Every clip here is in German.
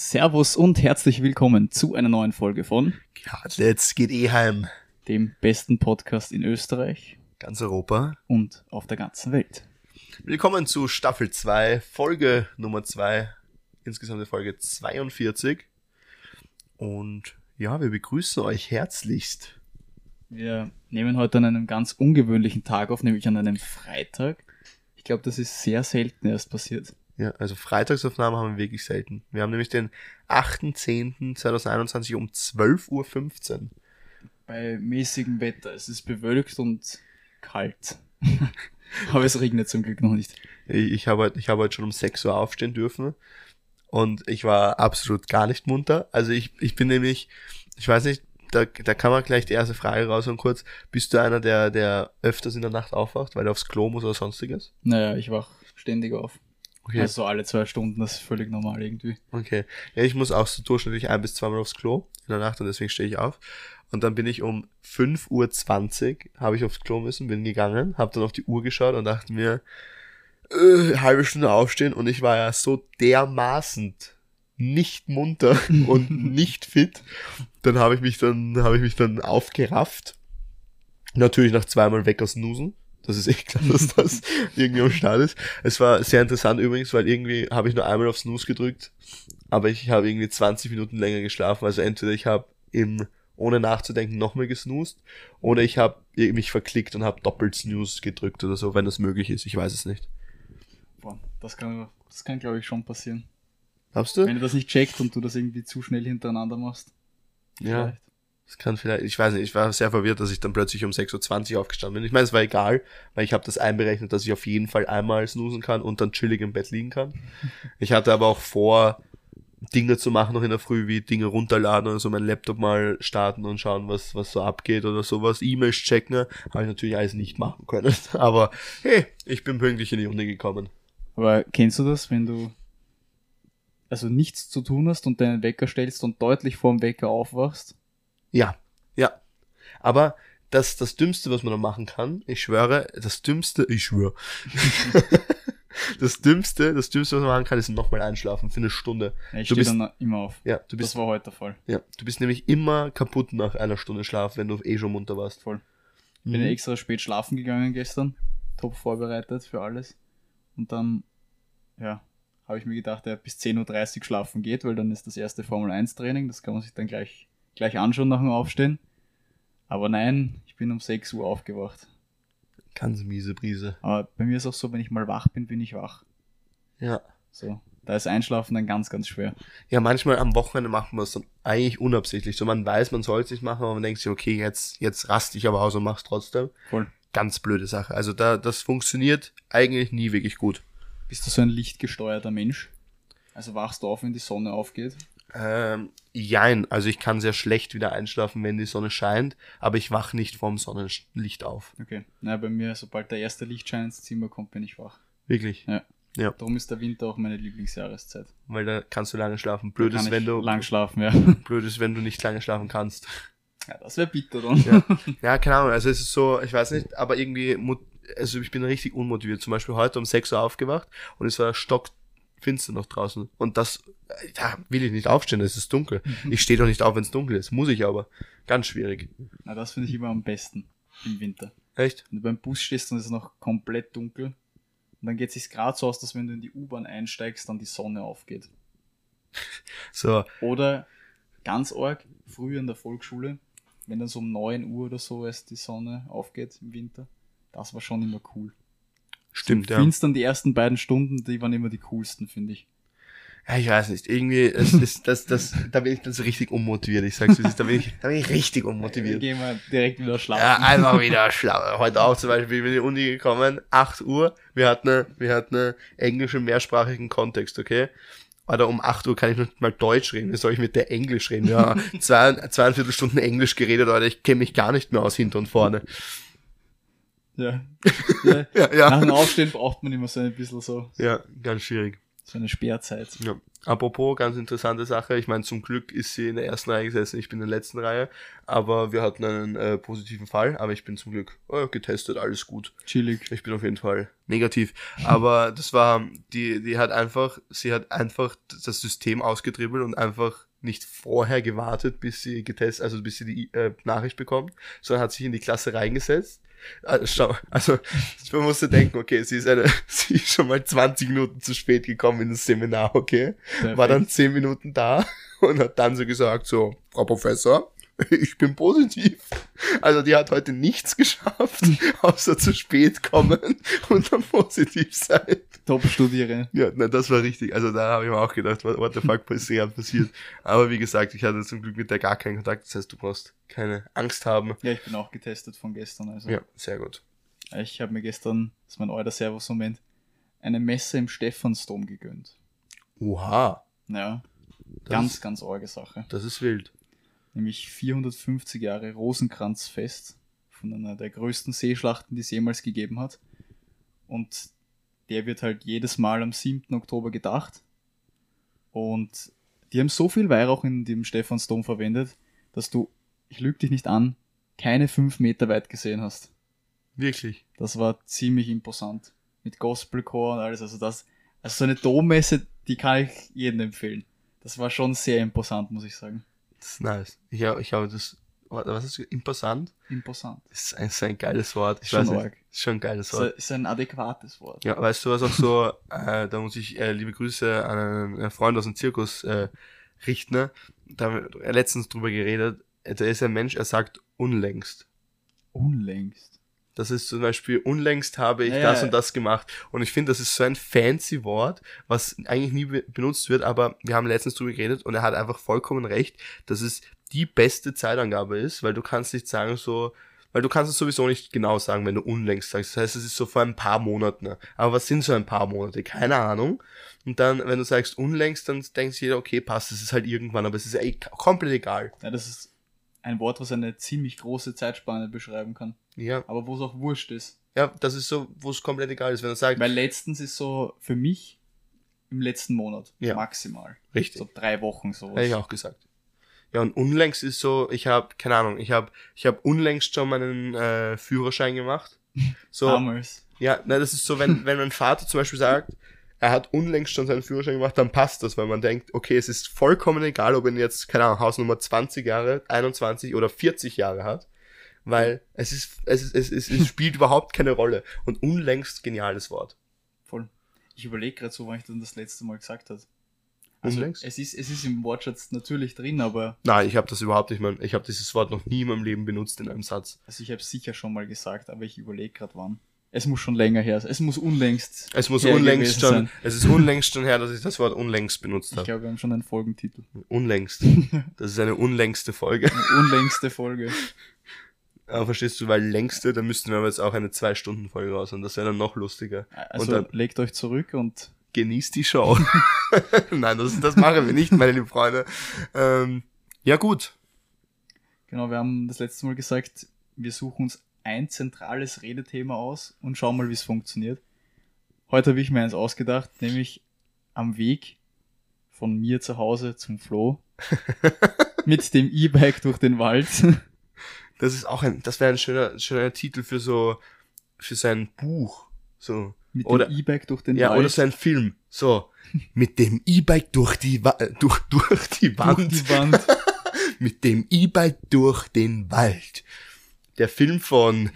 Servus und herzlich willkommen zu einer neuen Folge von Ja, jetzt geht eh heim. dem besten Podcast in Österreich Ganz Europa. und auf der ganzen Welt. Willkommen zu Staffel 2, Folge Nummer 2, insgesamt die Folge 42. Und ja, wir begrüßen euch herzlichst. Wir nehmen heute an einem ganz ungewöhnlichen Tag auf, nämlich an einem Freitag. Ich glaube, das ist sehr selten erst passiert. Ja, also Freitagsaufnahmen haben wir wirklich selten. Wir haben nämlich den 8.10.2021 um 12.15 Uhr. Bei mäßigem Wetter. Es ist bewölkt und kalt. Aber es regnet zum Glück noch nicht. Ich, ich habe heute, ich habe heute schon um 6 Uhr aufstehen dürfen. Und ich war absolut gar nicht munter. Also ich, ich bin nämlich, ich weiß nicht, da, da kann man gleich die erste Frage raus und kurz. Bist du einer, der, der öfters in der Nacht aufwacht, weil er aufs Klo muss oder sonstiges? Naja, ich wach ständig auf. Okay. Also alle zwei Stunden, das ist völlig normal irgendwie. Okay. Ja, ich muss auch so durchschnittlich ein bis zweimal aufs Klo in der Nacht und deswegen stehe ich auf. Und dann bin ich um 5.20 Uhr, habe ich aufs Klo müssen, bin gegangen, habe dann auf die Uhr geschaut und dachte mir, äh, halbe Stunde aufstehen und ich war ja so dermaßen nicht munter und nicht fit. Dann habe ich mich dann, habe ich mich dann aufgerafft. Natürlich nach zweimal weg aus Nusen. Das ist echt klar, dass das irgendwie am Start ist. Es war sehr interessant übrigens, weil irgendwie habe ich nur einmal auf Snooze gedrückt, aber ich habe irgendwie 20 Minuten länger geschlafen. Also entweder ich habe im ohne nachzudenken nochmal gesnoost oder ich habe mich verklickt und habe doppelt Snooze gedrückt oder so, wenn das möglich ist. Ich weiß es nicht. Boah, das kann, das kann glaube ich schon passieren. Glaubst du? Wenn du das nicht checkt und du das irgendwie zu schnell hintereinander machst. Ja. Vielleicht. Das kann vielleicht, ich weiß nicht, ich war sehr verwirrt, dass ich dann plötzlich um 6.20 Uhr aufgestanden bin. Ich meine, es war egal, weil ich habe das einberechnet, dass ich auf jeden Fall einmal snoosen kann und dann chillig im Bett liegen kann. Ich hatte aber auch vor, Dinge zu machen noch in der Früh, wie Dinge runterladen oder so, meinen Laptop mal starten und schauen, was, was so abgeht oder sowas. E-Mails checken, habe ich natürlich alles nicht machen können. Aber hey, ich bin pünktlich in die Uni gekommen. Aber kennst du das, wenn du also nichts zu tun hast und deinen Wecker stellst und deutlich vorm Wecker aufwachst? Ja, ja. Aber das, das Dümmste, was man da machen kann, ich schwöre, das Dümmste, ich schwöre. das Dümmste, das Dümmste, was man machen kann, ist nochmal einschlafen für eine Stunde. Ja, ich Du stehe bist- dann immer auf. Ja, du Das bist, war heute der Fall. ja, du bist nämlich immer kaputt nach einer Stunde Schlaf, wenn du eh schon munter warst. Voll. Bin ja extra spät schlafen gegangen gestern. Top vorbereitet für alles. Und dann, ja, habe ich mir gedacht, ja, bis 10.30 Uhr schlafen geht, weil dann ist das erste Formel 1 Training. Das kann man sich dann gleich, gleich anschauen nach dem Aufstehen. Aber nein, ich bin um 6 Uhr aufgewacht. Ganz miese Brise. Aber bei mir ist auch so, wenn ich mal wach bin, bin ich wach. Ja. So. Da ist Einschlafen dann ganz, ganz schwer. Ja, manchmal am Wochenende macht man es dann eigentlich unabsichtlich. So, man weiß, man soll es nicht machen, aber man denkt sich, okay, jetzt, jetzt rast ich aber aus und mach's trotzdem. Voll. Ganz blöde Sache. Also da, das funktioniert eigentlich nie wirklich gut. Bist du so ein lichtgesteuerter Mensch? Also wachst du auf, wenn die Sonne aufgeht? Ähm, jein, also ich kann sehr schlecht wieder einschlafen, wenn die Sonne scheint, aber ich wach nicht vorm Sonnenlicht auf. Okay. Na, bei mir, sobald der erste Lichtschein ins Zimmer kommt, bin ich wach. Wirklich. Ja. Ja, Darum ist der Winter auch meine Lieblingsjahreszeit. weil da kannst du lange schlafen. Blöd ist, wenn du, lang schlafen, ja. blöd ist, wenn du nicht lange schlafen kannst. ja das wäre bitter dann. Ja. Ja, keine Ahnung, also es ist so, ich weiß nicht, aber irgendwie, also ich bin richtig unmotiviert. Zum Beispiel heute um 6 Uhr aufgewacht und es war stockfinster noch draußen. Und das, da will ich nicht aufstehen, es ist dunkel. Ich stehe doch nicht auf, wenn es dunkel ist. Muss ich aber. Ganz schwierig. Na, das finde ich immer am besten im Winter. Echt? Wenn du beim Bus stehst und es ist noch komplett dunkel. Und dann geht es sich gerade so aus, dass wenn du in die U-Bahn einsteigst, dann die Sonne aufgeht. So, Oder ganz arg, früher in der Volksschule, wenn dann so um 9 Uhr oder so erst die Sonne aufgeht im Winter. Das war schon immer cool. Stimmt, Im ja. Finstern die ersten beiden Stunden, die waren immer die coolsten, finde ich. Ja, ich weiß nicht. Irgendwie, es ist, das, das, da bin ich dann so richtig unmotiviert. Ich sag's, da bin ich, da bin ich richtig unmotiviert. Gehen wir direkt wieder schlafen. Ja, einfach wieder schlau. Heute auch zum Beispiel, ich bin in die Uni gekommen, 8 Uhr, wir hatten, eine, wir hatten eine englische mehrsprachigen Kontext, okay? Oder um 8 Uhr kann ich nicht mal Deutsch reden, wie soll ich mit der Englisch reden? Ja, zwei, zweieinviertel Stunden Englisch geredet, Alter, ich kenne mich gar nicht mehr aus hinter und vorne. Ja. ja. Ja, Nach ja. dem Aufstehen braucht man immer so ein bisschen so, Ja, ganz schwierig. So eine Sperrzeit. Ja. Apropos, ganz interessante Sache. Ich meine, zum Glück ist sie in der ersten Reihe gesessen, ich bin in der letzten Reihe. Aber wir hatten einen äh, positiven Fall. Aber ich bin zum Glück äh, getestet, alles gut. Chillig. Ich bin auf jeden Fall negativ. Aber das war, die, die hat einfach, sie hat einfach das System ausgetribbelt und einfach nicht vorher gewartet, bis sie getestet, also bis sie die äh, Nachricht bekommt, sondern hat sich in die Klasse reingesetzt. Also, schau, also man musste denken, okay, sie ist eine, sie ist schon mal 20 Minuten zu spät gekommen in das Seminar, okay, war dann 10 Minuten da und hat dann so gesagt, so, Frau Professor, ich bin positiv. Also die hat heute nichts geschafft, außer zu spät kommen und dann positiv sein. Top-Studierende. Ja, na, das war richtig. Also da habe ich mir auch gedacht, what, what the fuck ist gerade passiert. Aber wie gesagt, ich hatte zum Glück mit der gar keinen Kontakt. Das heißt, du brauchst keine Angst haben. Ja, ich bin auch getestet von gestern. Also. Ja, sehr gut. Ich habe mir gestern, das ist mein alter Servus-Moment, eine Messe im Stephansdom gegönnt. Oha. Ja, Das ganz, ist, ganz arge Sache. das ist wild. Nämlich 450 Jahre Rosenkranzfest von einer der größten Seeschlachten, die es jemals gegeben hat. Und der wird halt jedes Mal am 7. Oktober gedacht. Und die haben so viel Weihrauch in dem Stephansdom verwendet, dass du, ich lüge dich nicht an, keine fünf Meter weit gesehen hast. Wirklich. Das war ziemlich imposant. Mit Gospelchor und alles. Also das, also so eine Dommesse, die kann ich jedem empfehlen. Das war schon sehr imposant, muss ich sagen. Das ist nice. Ich habe ich hab das, was ist das? Imposant? Imposant. Das ist ein, das ist ein geiles Wort. Ich Schon weiß nicht. arg. Das ist schon ein geiles Das Wort. ist ein adäquates Wort. Ja, weißt du was auch so, äh, da muss ich äh, liebe Grüße an einen Freund aus dem Zirkus äh, richten. Ne? Da haben wir letztens drüber geredet. Da ist ein Mensch, er sagt unlängst. Unlängst. Das ist zum Beispiel, unlängst habe ich Ja, das ja. und das gemacht. Und ich finde, das ist so ein fancy Wort, was eigentlich nie be benutzt wird, aber wir haben letztens drüber geredet und er hat einfach vollkommen recht, dass es die beste Zeitangabe ist, weil du kannst nicht sagen so, weil du kannst es sowieso nicht genau sagen, wenn du unlängst sagst. Das heißt, es ist so vor ein paar Monaten. ne? Aber was sind so ein paar Monate? Keine Ahnung. Und dann, wenn du sagst unlängst, dann denkt sich jeder, okay, passt, es ist halt irgendwann, aber es ist eh komplett egal. Ja, das ist ein Wort, was eine ziemlich große Zeitspanne beschreiben kann. Ja, Aber wo es auch wurscht ist. ja, das ist so, wo es komplett egal ist, wenn du sagst, Weil letztens ist so für mich im letzten Monat Ja. maximal. richtig. So drei Wochen sowas. Hätte ich auch gesagt. Ja, und unlängst ist so, ich habe, keine Ahnung, ich habe ich hab unlängst schon meinen äh, Führerschein gemacht. So, Damals. ja, na, das ist so, wenn, wenn mein Vater zum Beispiel sagt, er hat unlängst schon seinen Führerschein gemacht, dann passt das, weil man denkt, okay, es ist vollkommen egal, ob er jetzt, keine Ahnung, Hausnummer 20 Jahre, 21 oder 40 Jahre hat, weil es ist, es ist, es, ist, es spielt überhaupt keine Rolle. Und unlängst geniales Wort. Voll. Ich überlege gerade so, wann ich dann das letzte Mal gesagt habe. Also Unlängst? es ist, es ist im Wortschatz natürlich drin, aber Nein, ich habe das überhaupt nicht, mein, ich habe dieses Wort noch nie in meinem Leben benutzt in einem Satz. also ich habe es sicher schon mal gesagt, aber ich überlege gerade wann. Es muss schon länger her sein. Es muss unlängst. Es muss unlängst schon, sein. es ist unlängst schon her, dass ich das Wort unlängst benutzt Ich habe. glaube, wir haben schon einen Folgentitel. Unlängst. Das ist eine unlängste Folge. Die unlängste Folge. Aber verstehst du, weil längste, dann müssten wir aber jetzt auch eine Zwei-Stunden-Folge raus und das wäre dann noch lustiger. Also und dann legt euch zurück und genießt die Show. Nein, das, das machen wir nicht, meine lieben Freunde. Ähm, ja, gut. genau, wir haben das letzte Mal gesagt, wir suchen uns ein zentrales Redethema aus und schauen mal, wie es funktioniert. Heute habe ich mir eins ausgedacht, nämlich am Weg von mir zu Hause zum Flo mit dem E-Bike durch den Wald. Das ist auch ein, das wäre ein schöner, schöner Titel für so, für sein Buch. So. Mit Oder- dem E-Bike durch den Ja, Wald. oder sein Film. So. Mit dem E-Bike durch die, Wa äh, durch, durch die Wand. durch die Wand. mit dem E-Bike durch den Wald. Der Film von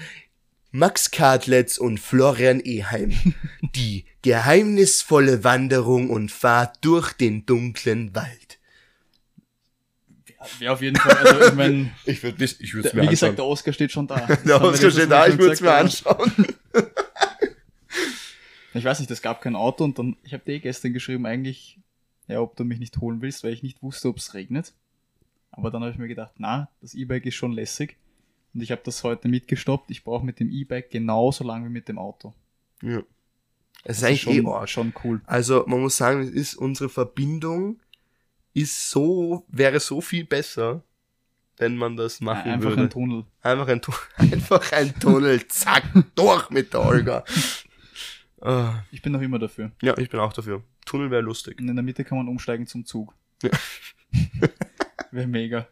Max Kadletz und Florian Eheim. Die geheimnisvolle Wanderung und Fahrt durch den dunklen Wald. Wäre auf jeden Fall, also ich meine, Ich würde ich würd's wie gesagt, der Oscar steht schon da. Der Oscar steht da, ich würde es mir anschauen. Ich weiß nicht, es gab kein Auto und dann, ich habe dir eh gestern geschrieben, eigentlich, ja, ob du mich nicht holen willst, weil ich nicht wusste, ob es regnet. Aber dann habe ich mir gedacht, na, das E-Bike ist schon lässig. Und ich habe das heute mitgestoppt. Ich brauche mit dem E-Bike genauso lang wie mit dem Auto. Ja. Es ist eigentlich schon, eh arg. schon cool. Also man muss sagen, es ist unsere Verbindung ist so, wäre so viel besser, wenn man das machen Einfach würde. ein Tunnel. Einfach ein, Tu- einfach ein Tunnel, zack, durch mit der Olga. Äh, Ich bin noch immer dafür. ja, ich bin auch dafür. Tunnel wäre lustig. Und in der Mitte kann man umsteigen zum Zug. Ja. Wäre mega.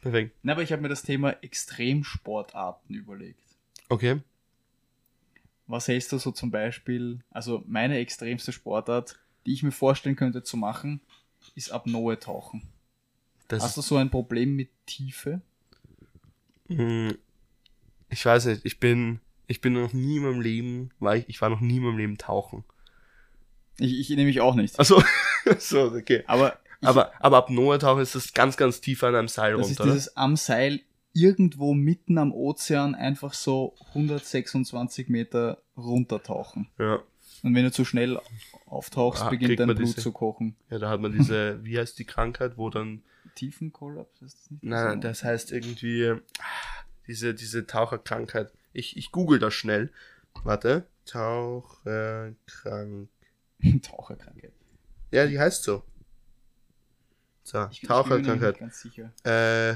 Perfekt. Na, aber ich habe mir das Thema Extremsportarten überlegt. Okay. Was hältst du so zum Beispiel, also meine extremste Sportart, die ich mir vorstellen könnte zu machen, ist Apnoe tauchen. Das Hast du so ein Problem mit Tiefe? Hm, Ich weiß nicht, ich bin, ich bin noch nie in meinem Leben, war ich, ich war noch nie in meinem Leben tauchen. Ich, ich nehme mich auch nicht. Also, so, okay. Aber ich, Aber, aber ab Noah tauchen ist das ganz, ganz tief an einem Seil das ist runter. oder? dieses am Seil irgendwo mitten am Ozean einfach so 126 Meter runtertauchen. Ja. Und wenn du zu schnell auftauchst, Ah, beginnt dein man Blut diese- zu kochen. ja, da hat man diese, wie heißt die Krankheit, wo dann, Tiefenkollaps ist das nicht? nein, so? das heißt irgendwie, ah, diese, diese Taucherkrankheit. Ich, ich google das schnell. Warte. Taucherkrank. Taucherkrankheit. Ja, die heißt so. So, Ich, ich bin mir nicht Taucherkrankheit. ganz sicher. Äh,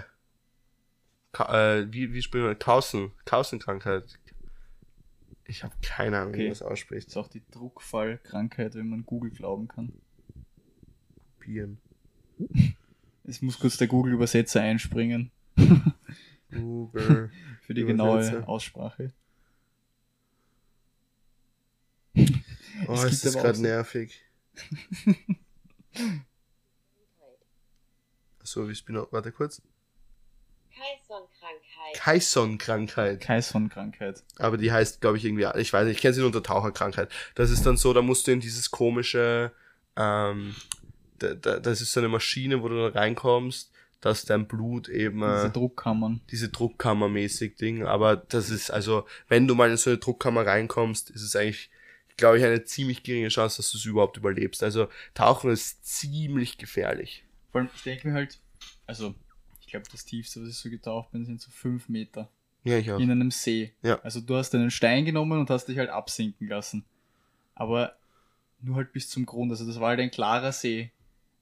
äh, wie, wie spricht man? Kausen. Kausenkrankheit. Ich habe keine Ahnung, wie Okay. man das ausspricht. ist auch die Druckfallkrankheit, wenn man Google glauben kann. Bieren. Es muss kurz der Google-Übersetzer einspringen Google. für die genaue Aussprache. Oh, Es ist das auch gerade so- nervig. So, wie bin noch, warte kurz. Kaison-Krankheit. Kaison-Krankheit. Kaison-Krankheit. Aber die heißt, glaube ich, irgendwie, ich weiß nicht, ich kenne sie nur unter Taucherkrankheit. Das ist dann so, da musst du in dieses komische, ähm, da, da, das ist so eine Maschine, wo du da reinkommst, dass dein Blut eben, Diese äh, Druckkammern. diese Druckkammermäßig Ding, aber das ist also, wenn du mal in so eine Druckkammer reinkommst, ist es eigentlich, glaube ich, eine ziemlich geringe Chance, dass du es überhaupt überlebst. Also Tauchen ist ziemlich gefährlich. Vor allem, ich denke mir halt, also, ich glaube, das tiefste, was ich so getaucht bin, sind so fünf Meter. Ja, ich auch. In einem See. Ja. Also du hast einen Stein genommen und hast dich halt absinken lassen. Aber nur halt bis zum Grund. Also das war halt ein klarer See.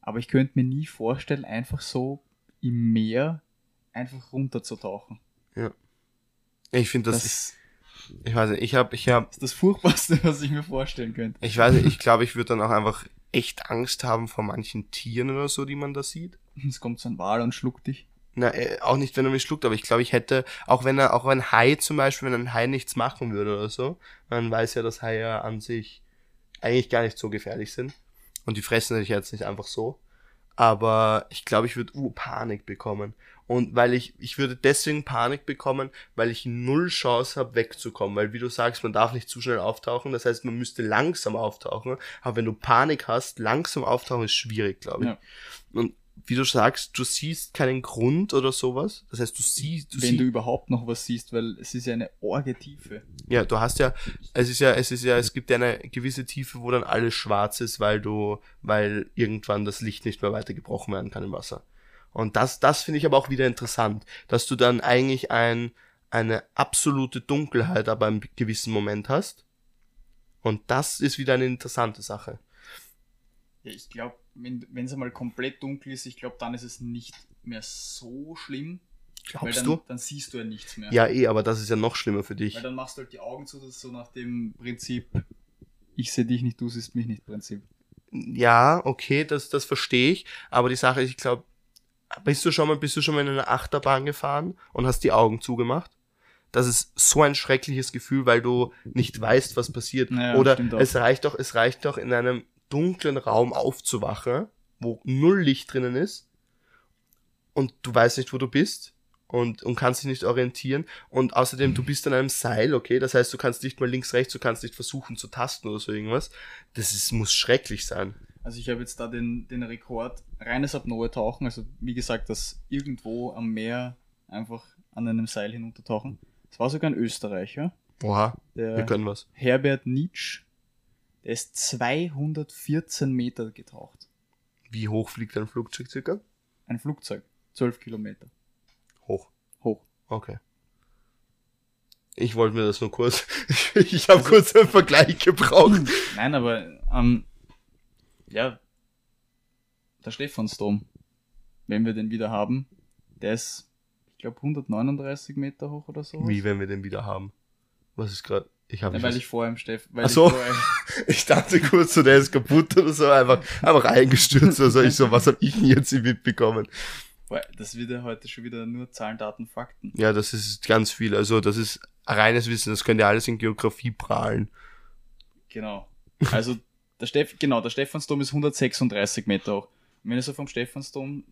Aber ich könnte mir nie vorstellen, einfach so im Meer einfach runterzutauchen. Ich finde Das, das, ist, ich weiß nicht, ich habe, ich habe, ist das Furchtbarste, was ich mir vorstellen könnte. ich weiß nicht, ich glaube, ich würde dann auch einfach echt Angst haben vor manchen Tieren oder so, die man da sieht. Es kommt so ein Wal und schluckt dich. Na, äh, auch nicht, wenn er mich schluckt, aber ich glaube, ich hätte, auch wenn er, auch ein Hai zum Beispiel, wenn ein Hai nichts machen würde oder so, man weiß ja, dass Haie an sich eigentlich gar nicht so gefährlich sind. Und die fressen dich jetzt nicht einfach so. Aber ich glaube, ich würde uh, Panik bekommen. Und weil ich, ich würde deswegen Panik bekommen, weil ich null Chance habe, wegzukommen. Weil wie du sagst, man darf nicht zu schnell auftauchen. Das heißt, man müsste langsam auftauchen. Aber wenn du Panik hast, langsam auftauchen ist schwierig, glaube ich. Ja. Und wie du sagst, du siehst keinen Grund oder sowas. Das heißt, du siehst, du wenn siehst, du überhaupt noch was siehst, weil es ist ja eine orge Tiefe. ja, du hast ja, es ist ja, es ist ja, es gibt ja eine gewisse Tiefe, wo dann alles schwarz ist, weil du, weil irgendwann das Licht nicht mehr weiter gebrochen werden kann im Wasser. Und das, das finde ich aber auch wieder interessant, dass du dann eigentlich ein, eine absolute Dunkelheit aber im gewissen Moment hast. Und das ist wieder eine interessante Sache. Ja, ich glaube, wenn es einmal komplett dunkel ist, ich glaube, dann ist es nicht mehr so schlimm. Glaubst dann, du? dann siehst du ja nichts mehr. Ja, eh, aber das ist ja noch schlimmer für dich. Weil dann machst du halt die Augen zu, das ist so nach dem Prinzip, ich sehe dich nicht, du siehst mich nicht Prinzip. Ja, okay, das, das verstehe ich. Aber die Sache ist, ich glaube, bist du schon mal, bist du schon mal in einer Achterbahn gefahren und hast die Augen zugemacht? Das ist so ein schreckliches Gefühl, weil du nicht weißt, was passiert. Ja, Oder es reicht doch, es reicht doch in einem dunklen Raum aufzuwachen, wo null Licht drinnen ist und du weißt nicht, wo du bist und, und kannst dich nicht orientieren und außerdem du bist an einem Seil, okay, das heißt, du kannst nicht mal links, rechts, du kannst nicht versuchen zu tasten oder so irgendwas. Das ist, muss schrecklich sein. Also ich habe jetzt da den, den Rekord, reines Apnoe-Tauchen, also wie gesagt, das irgendwo am Meer einfach an einem Seil hinuntertauchen. Es war sogar ein Österreicher, Oha, wir können was. Herbert Nietzsch, der ist 214 Meter getaucht. Wie hoch fliegt ein Flugzeug circa? Ein Flugzeug, 12 Kilometer Hoch. hoch. Okay. Ich wollte mir das nur kurz. ich habe kurz einen Vergleich gebraucht. Nein, aber ähm, ja, der Stephansdom, wenn wir den wieder haben, der ist, ich glaube, 139 Meter hoch oder so. Wie wenn wir den wieder haben? Was ist gerade? Ich habe Ja, weil ich im Steff. Weil Ach so. Ich Ich dachte kurz so, der ist kaputt oder so, einfach, einfach eingestürzt. Also ich so, was habe ich denn jetzt hier mitbekommen? Boah, das wird ja heute schon wieder nur Zahlen, Daten, Fakten. Ja, das ist ganz viel. Also das ist reines Wissen, das könnt ihr alles in Geografie prahlen. Genau. Also der Steff, genau, der Stephansdom ist 136 Meter hoch. Und wenn ihr so vom Stephansdom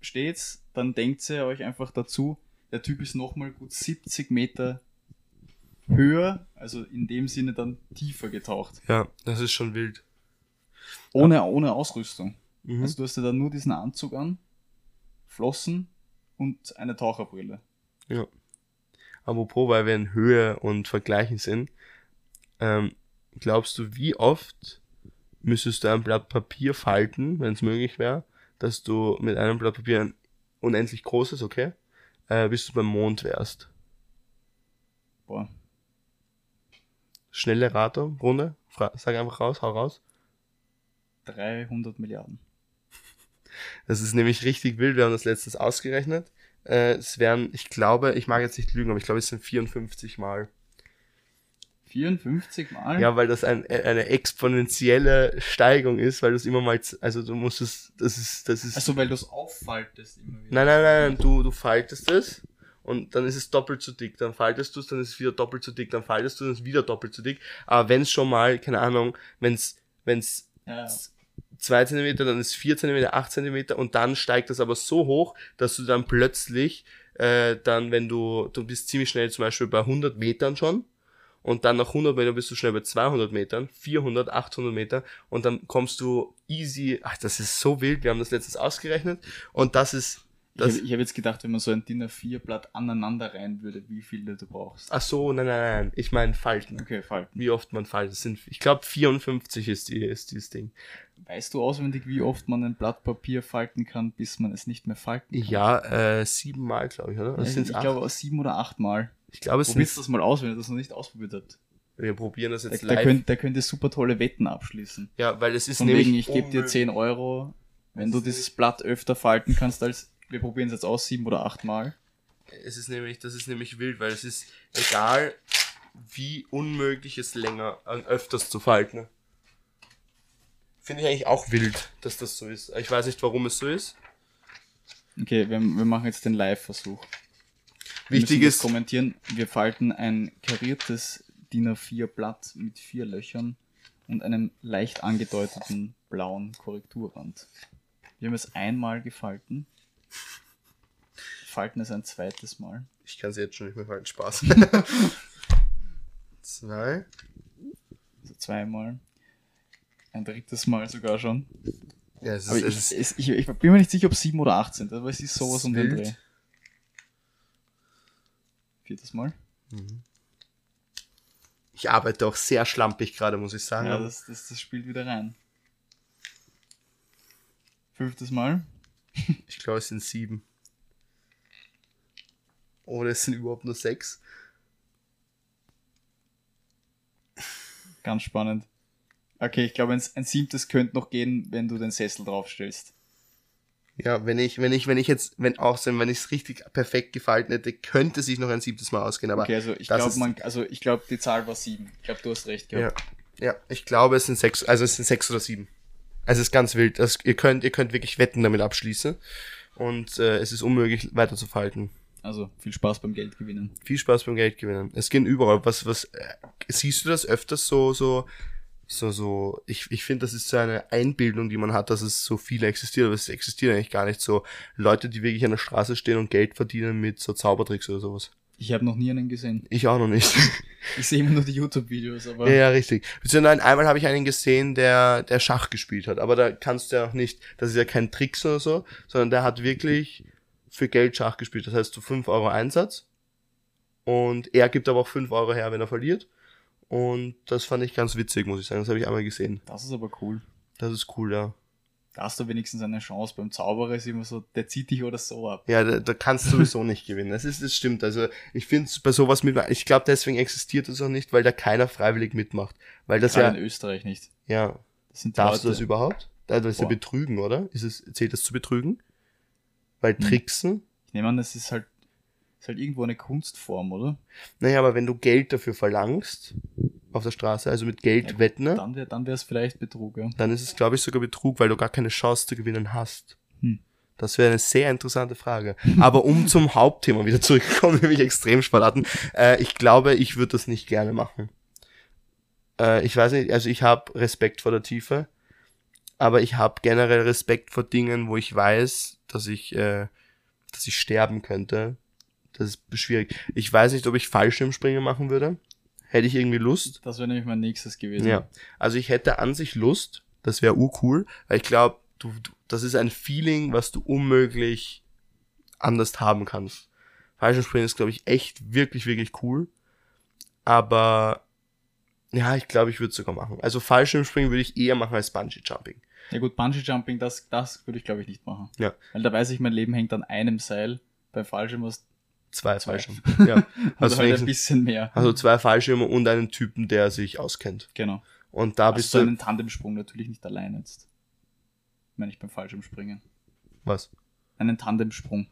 steht, dann denkt ihr euch einfach dazu, der Typ ist nochmal gut 70 Meter höher, also in dem Sinne dann tiefer getaucht. Ja, das ist schon wild. Ohne, ohne Ausrüstung. Mhm. Also du hast ja dann nur diesen Anzug an, Flossen und eine Taucherbrille. Ja. Apropos, weil wir in Höhe und Vergleichen sind, ähm, glaubst du, wie oft müsstest du ein Blatt Papier falten, wenn es möglich wäre, dass du mit einem Blatt Papier ein unendlich großes, okay, äh, bis du beim Mond wärst? Boah, Schnelle Ratung, Runde, Fra sag einfach raus, hau raus. 300 Milliarden. Das ist nämlich richtig wild, wir haben das letztens ausgerechnet. Äh, es wären, ich glaube, ich mag jetzt nicht lügen, aber ich glaube, es sind 54 Mal. 54 Mal? Ja, weil das ein, eine exponentielle Steigung ist, weil du es immer mal, also du musst es, das ist, das ist, Also weil du es auffaltest immer wieder. nein, nein, nein, du, du faltest es und dann ist es doppelt so dick, dann faltest du es, dann ist es wieder doppelt so dick, dann faltest du es, dann ist es wieder doppelt so dick, aber wenn es schon mal, keine Ahnung, wenn es, wenn es Ja, ja. 2 cm, dann ist 4 cm, 8 cm und dann steigt das aber so hoch, dass du dann plötzlich, äh, dann, wenn du, du bist ziemlich schnell zum Beispiel bei 100 Metern schon und dann nach 100 Metern bist du schnell bei 200 Metern, 400, 800 Meter und dann kommst du easy, ach, das ist so wild, wir haben das letztens ausgerechnet und das ist, Ich das, habe hab jetzt gedacht, wenn man so ein DIN A4-Blatt aneinander rein würde, wie viele du brauchst. ach so, nein, nein, nein, ich meine Falten. Okay, Falten. Wie oft man faltet, das sind, ich glaube 54 ist die, ist dieses Ding. Weißt du auswendig, wie oft man ein Blatt Papier falten kann, bis man es nicht mehr falten kann? Ja, äh, siebenmal, glaube ich, oder? Ja, ich ich acht? glaube sieben oder acht Mal. ich glaube, es Probiert sind das mal aus, wenn ihr das noch nicht ausprobiert habt. Wir probieren das Da, jetzt da, live. könnt, da könnt ihr super tolle Wetten abschließen. ja, weil es ist Von nämlich wegen, ich gebe dir unmöglich. 10 Euro, wenn du dieses Blatt öfter falten kannst als, wir probieren es jetzt aus, sieben oder acht Mal. Es ist nämlich, das ist nämlich wild, weil es ist egal, wie unmöglich es länger, äh, öfters zu falten. Finde ich eigentlich auch wild, dass das so ist. Ich weiß nicht, warum es so ist. Okay, wir, wir machen jetzt den Live-Versuch. Wichtig ist, kommentieren, wir falten ein kariertes DIN A4 Blatt mit vier Löchern und einem leicht angedeuteten blauen Korrekturrand. Wir haben es einmal gefalten. Falten es ein zweites Mal. ich kann es jetzt schon nicht mehr falten, Spaß. Zwei. Also zweimal. Ein drittes Mal sogar schon. Ja, es ist, Aber es ich, ist ich, ich bin mir nicht sicher, ob sieben oder acht sind, aber es ist sowas ist um den. Dreh. Viertes Mal. ich arbeite auch sehr schlampig gerade, muss ich sagen. Ja, das, das, das spielt wieder rein. Fünftes Mal. Ich glaube, es sind sieben. Oder es sind überhaupt nur sechs. Ganz spannend. Okay, ich glaube, ein, ein siebtes könnte noch gehen, wenn du den Sessel draufstellst. Ja, wenn ich, wenn ich, wenn ich jetzt, wenn auch so, wenn ich es richtig perfekt gefalten hätte, könnte sich noch ein siebtes Mal ausgehen, aber Okay, also ich glaube, man, also ich glaube, die Zahl war sieben. Ich glaube, du hast recht ja, gehabt. ja, ich glaube, es sind sechs, also es sind sechs oder sieben. Also es ist ganz wild. Das, ihr könnt, ihr könnt wirklich Wetten damit abschließen und äh, es ist unmöglich weiter zu falten. Also viel Spaß beim Geldgewinnen. Viel Spaß beim Geld gewinnen. Es gehen überall. Was, was, äh, siehst du das öfters so, so, so, so, ich, ich finde, das ist so eine Einbildung, die man hat, dass es so viele existiert, aber es existiert eigentlich gar nicht so. Leute, die wirklich an der Straße stehen und Geld verdienen mit so Zaubertricks oder sowas. Ich habe noch nie einen gesehen. Ich auch noch nicht. Ich sehe immer nur die YouTube-Videos, aber ja, ja, richtig. Beziehungsweise einmal habe ich einen gesehen, der, der Schach gespielt hat, aber da kannst du ja auch nicht, das ist ja kein Tricks oder so, sondern der hat wirklich für Geld Schach gespielt. Das heißt, du 5 Euro Einsatz und er gibt aber auch 5 Euro her, wenn er verliert. Und das fand ich ganz witzig, muss ich sagen. Das habe ich einmal gesehen. das ist aber cool. Das ist cool, ja. Da hast du wenigstens eine Chance. Beim Zauberer ist immer so, der zieht dich oder so ab. Ja, da, da kannst du sowieso nicht gewinnen. Das ist, das stimmt. Also ich finde bei sowas mit, ich glaube deswegen existiert das auch nicht, weil da keiner freiwillig mitmacht. Weil das Gerade ja, in Österreich nicht. ja, Das sind darfst du Leute, das überhaupt? Da- Das ist ja Boah. Betrügen, oder? Ist es, zählt das zu Betrügen? Weil Hm. Tricksen, Ich nehme an, das ist halt, Ist halt irgendwo eine Kunstform, oder? Naja, aber wenn du Geld dafür verlangst, auf der Straße, also mit Geld Ja, wetten, ne, Dann wäre dann es vielleicht Betrug, ja. dann ist es, glaube ich, sogar Betrug, weil du gar keine Chance zu gewinnen hast. Hm. Das wäre eine sehr interessante Frage. Aber um zum Hauptthema wieder zurückzukommen, nämlich Extremsportarten, äh, ich glaube, ich würde das nicht gerne machen. Äh, ich weiß nicht, also ich habe Respekt vor der Tiefe, aber ich habe generell Respekt vor Dingen, wo ich weiß, dass ich, äh, dass ich sterben könnte. Das ist schwierig. Ich weiß nicht, ob ich Fallschirmspringen machen würde. Hätte ich irgendwie Lust. Das wäre nämlich mein nächstes gewesen. Ja, also ich hätte an sich Lust, das wäre urcool, weil ich glaube, du, du, das ist ein Feeling, was du unmöglich anders haben kannst. Fallschirmspringen ist, glaube ich, echt wirklich, wirklich cool. Aber ja, ich glaube, ich würde es sogar machen. Also Fallschirmspringen würde ich eher machen als Bungee Jumping. Ja gut, Bungee Jumping, das, das würde ich glaube ich nicht machen. Ja. Weil da weiß ich, mein Leben hängt an einem Seil. Beim Fallschirm hast Zwei. Fallschirme. Ja. du Also, halt ein bisschen mehr. also zwei Fallschirme und einen Typen, der sich auskennt. Genau. Und da Also bist du. einen Tandemsprung natürlich nicht allein jetzt. Meine ich beim Fallschirmspringen. Was? Einen Tandemsprung,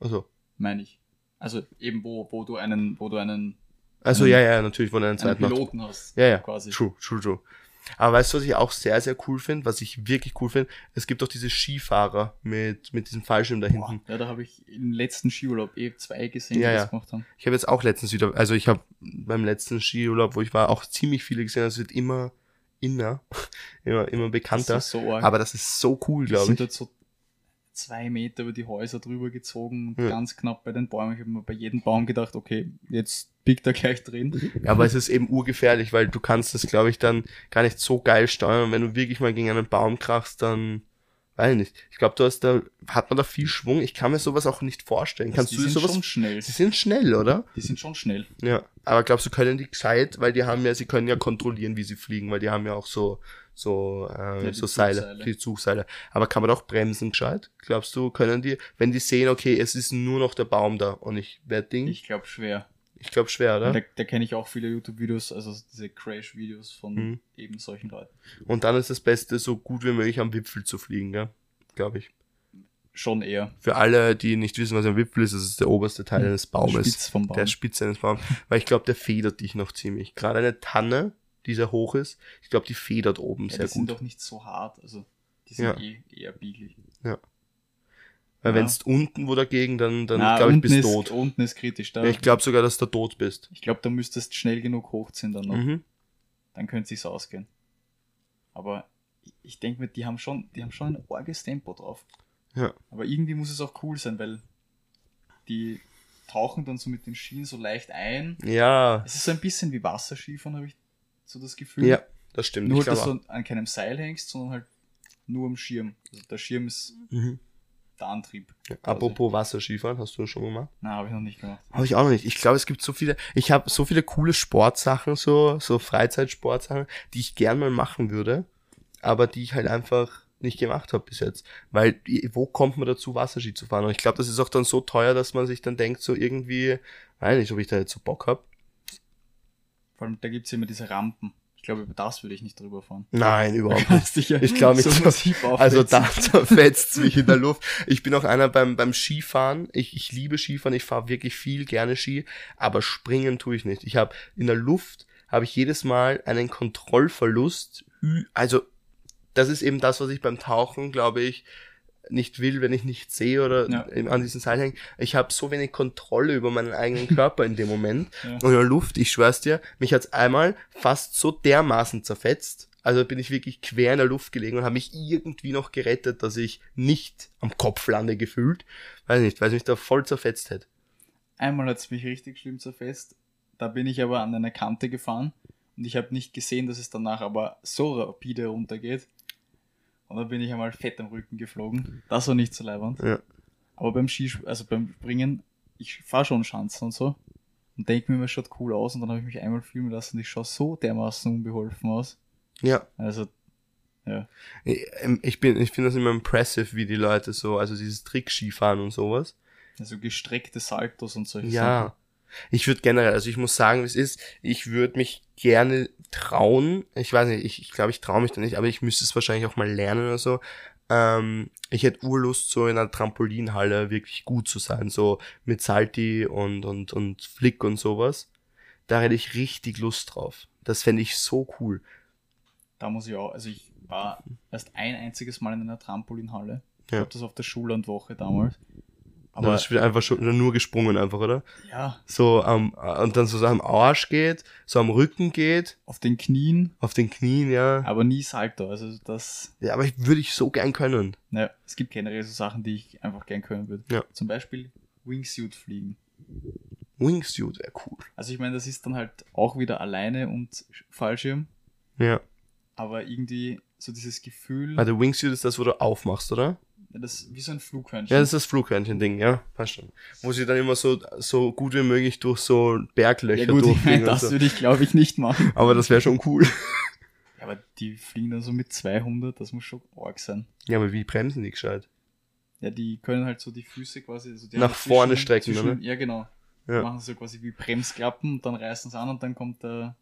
Also. meine ich. Also eben wo, wo du einen, wo du einen, Also Einen- ja, ja, natürlich, wo er einen zweiten macht. Piloten hast. Ja, ja. Quasi. True, true, true. Aber weißt du, was ich auch sehr, sehr cool finde? Was ich wirklich cool finde? Es gibt doch diese Skifahrer mit, mit diesem Fallschirm da hinten. ja, da habe ich im letzten Skiurlaub eh zwei gesehen, Ja, die ja. das gemacht haben. Ich habe jetzt auch letztens wieder, also ich habe beim letzten Skiurlaub, wo ich war, auch ziemlich viele gesehen. Es wird immer inner, immer, immer bekannter. Das ist so arg. Aber das ist so cool, glaube sind ich. dort so zwei Meter über die Häuser drüber gezogen und Ja. ganz knapp bei den Bäumen. Ich habe mir bei jedem Baum gedacht, okay, jetzt biegt er gleich drin. Aber es ist eben urgefährlich, weil du kannst das, glaube ich, dann gar nicht so geil steuern. Wenn du wirklich mal gegen einen Baum krachst, dann weiß ich nicht. Ich glaube, du hast da, hat man da viel Schwung. Ich kann mir sowas auch nicht vorstellen. Kannst die du sind sowas? schon schnell. Sie sind schnell, oder? Die sind schon schnell. Ja, aber glaubst du, können die gescheit, weil die haben ja, sie können ja kontrollieren, wie sie fliegen, weil die haben ja auch so, so, äh, Ja, so Seile, Zugseile. die Zugseile. Aber kann man auch bremsen gescheit? Glaubst du, können die, wenn die sehen, okay, es ist nur noch der Baum da und ich werde Ding? Ich, Ich glaube schwer. glaube schwer, oder? Da, da kenne ich auch viele YouTube-Videos, also diese Crash-Videos von Mhm. eben solchen Leuten. Und dann ist das Beste, so gut wie möglich am Wipfel zu fliegen, gell? Glaube ich. Schon eher. Für alle, die nicht wissen, was ein Wipfel ist, das ist der oberste Teil eines Baumes. Spitz vom Baum. Der Spitze eines Baums. Weil ich glaube, der federt dich noch ziemlich. Gerade eine Tanne, die sehr hoch ist, ich glaube, die federt oben ja, sehr die sind gut. doch nicht so hart, also die sind Ja. eh eher biegelig. Weil Ja. wenn es unten wo dagegen, dann, dann glaube ich, bist ist, tot. Unten ist kritisch. Da, Ja, ich glaube sogar, dass du tot bist. ich glaube, da müsstest schnell genug hochziehen dann noch. Mhm. Dann könnte es sich ausgehen. Aber ich- ich denke mir, die haben schon, die haben schon ein orges Tempo drauf. Ja. Aber irgendwie muss es auch cool sein, weil die tauchen dann so mit den Schienen so leicht ein. Ja, Es ist so ein bisschen wie Wasserskifahren, habe ich so das Gefühl. ja, das stimmt. Nur, dass du an keinem Seil hängst, sondern halt nur am Schirm. Also der Schirm ist. Mhm. der Antrieb. Apropos Wasserskifahren, hast du das schon gemacht? Na, habe ich noch nicht gemacht. Habe ich auch noch nicht. Ich glaube, es gibt so viele, ich habe so viele coole Sportsachen, so, so Freizeitsportsachen, die ich gern mal machen würde, aber die ich halt einfach nicht gemacht habe bis jetzt. Weil, wo kommt man dazu, Wasserski zu fahren? Und ich glaube, das ist auch dann so teuer, dass man sich dann denkt, so irgendwie, weiß nicht, ob ich da jetzt so Bock hab. Vor allem, da gibt's immer diese Rampen. Ich glaube, über das würde ich nicht drüber fahren. Nein, überhaupt nicht. Sicher Ich glaube nicht. so massiv Also da zerfetzt mich in der Luft. Ich bin auch einer beim, beim Skifahren. Ich, ich liebe Skifahren. Ich fahre wirklich viel gerne Ski. Aber springen tue ich nicht. Ich habe in der Luft habe ich jedes Mal einen Kontrollverlust. Also das ist eben das, was ich beim Tauchen, glaube ich, nicht will, wenn ich nicht sehe oder Ja. an diesen Seil hänge. Ich habe so wenig Kontrolle über meinen eigenen Körper in dem Moment. Ja. Und in der Luft, ich schwör's dir, mich hat's einmal fast so dermaßen zerfetzt. Also bin ich wirklich quer in der Luft gelegen und habe mich irgendwie noch gerettet, dass ich nicht am Kopf lande gefühlt. Weiß nicht, weil es mich da voll zerfetzt hätte. Einmal hat's mich richtig schlimm zerfetzt. Da bin ich aber an einer Kante gefahren und ich habe nicht gesehen, dass es danach aber so rapide runtergeht. Und dann bin ich einmal fett am Rücken geflogen. Das war nicht so leibend. Ja. Aber beim Ski, also beim Springen, ich fahre schon Schanzen und so. Und denke mir, mir schaut cool aus. Und dann habe ich mich einmal filmen lassen und ich schaue so dermaßen unbeholfen aus. Ja. Also, ja. Ich, ähm, bin, ich finde das immer impressive, wie die Leute so, also dieses Trickskifahren und sowas. Also gestreckte Saltos und solche Ja. Ich würde generell, also ich muss sagen, wie es ist, ich würde mich gerne trauen, ich weiß nicht, ich, ich glaube, ich traue mich da nicht, aber ich müsste es wahrscheinlich auch mal lernen oder so, ähm, ich hätte Urlust, so in einer Trampolinhalle wirklich gut zu sein, so mit Salti und, und, und Flick und sowas. Da hätte ich richtig Lust drauf. Das fände ich so cool. Da muss ich auch, also ich war erst ein einziges Mal in einer Trampolinhalle. Ich Ja. glaube, das auf der Schullandwoche damals. Aber das wird einfach schon nur gesprungen einfach, oder? ja, So am, und dann so am Arsch geht, so am Rücken geht, auf den Knien, auf den Knien, ja. aber nie Salto. Also das, Ja, aber ich, würde ich so gern können. naja, es gibt generell so Sachen, die ich einfach gern können würde. Ja. Zum Beispiel Wingsuit fliegen. Wingsuit wäre cool. Also ich meine, das ist dann halt auch wieder alleine und Fallschirm, Ja. aber irgendwie so dieses Gefühl, Weil der Wingsuit ist das, wo du aufmachst, oder? Das wie so ein Flughörnchen. Ja, das ist das Flughörnchen-Ding, ja, passt schon. Wo sie dann immer so, so gut wie möglich durch so Berglöcher ja gut, durchfliegen. das so. würde ich glaube ich nicht machen. Aber das wäre schon cool. Ja, aber die fliegen dann so mit 200, das muss schon arg sein. Ja, aber wie bremsen die gescheit? Ja, die können halt so die Füße quasi also die Nach vorne strecken, zwischen, oder? Ja, genau. Ja. Machen so quasi wie Bremsklappen und dann reißen sie an und dann kommt der,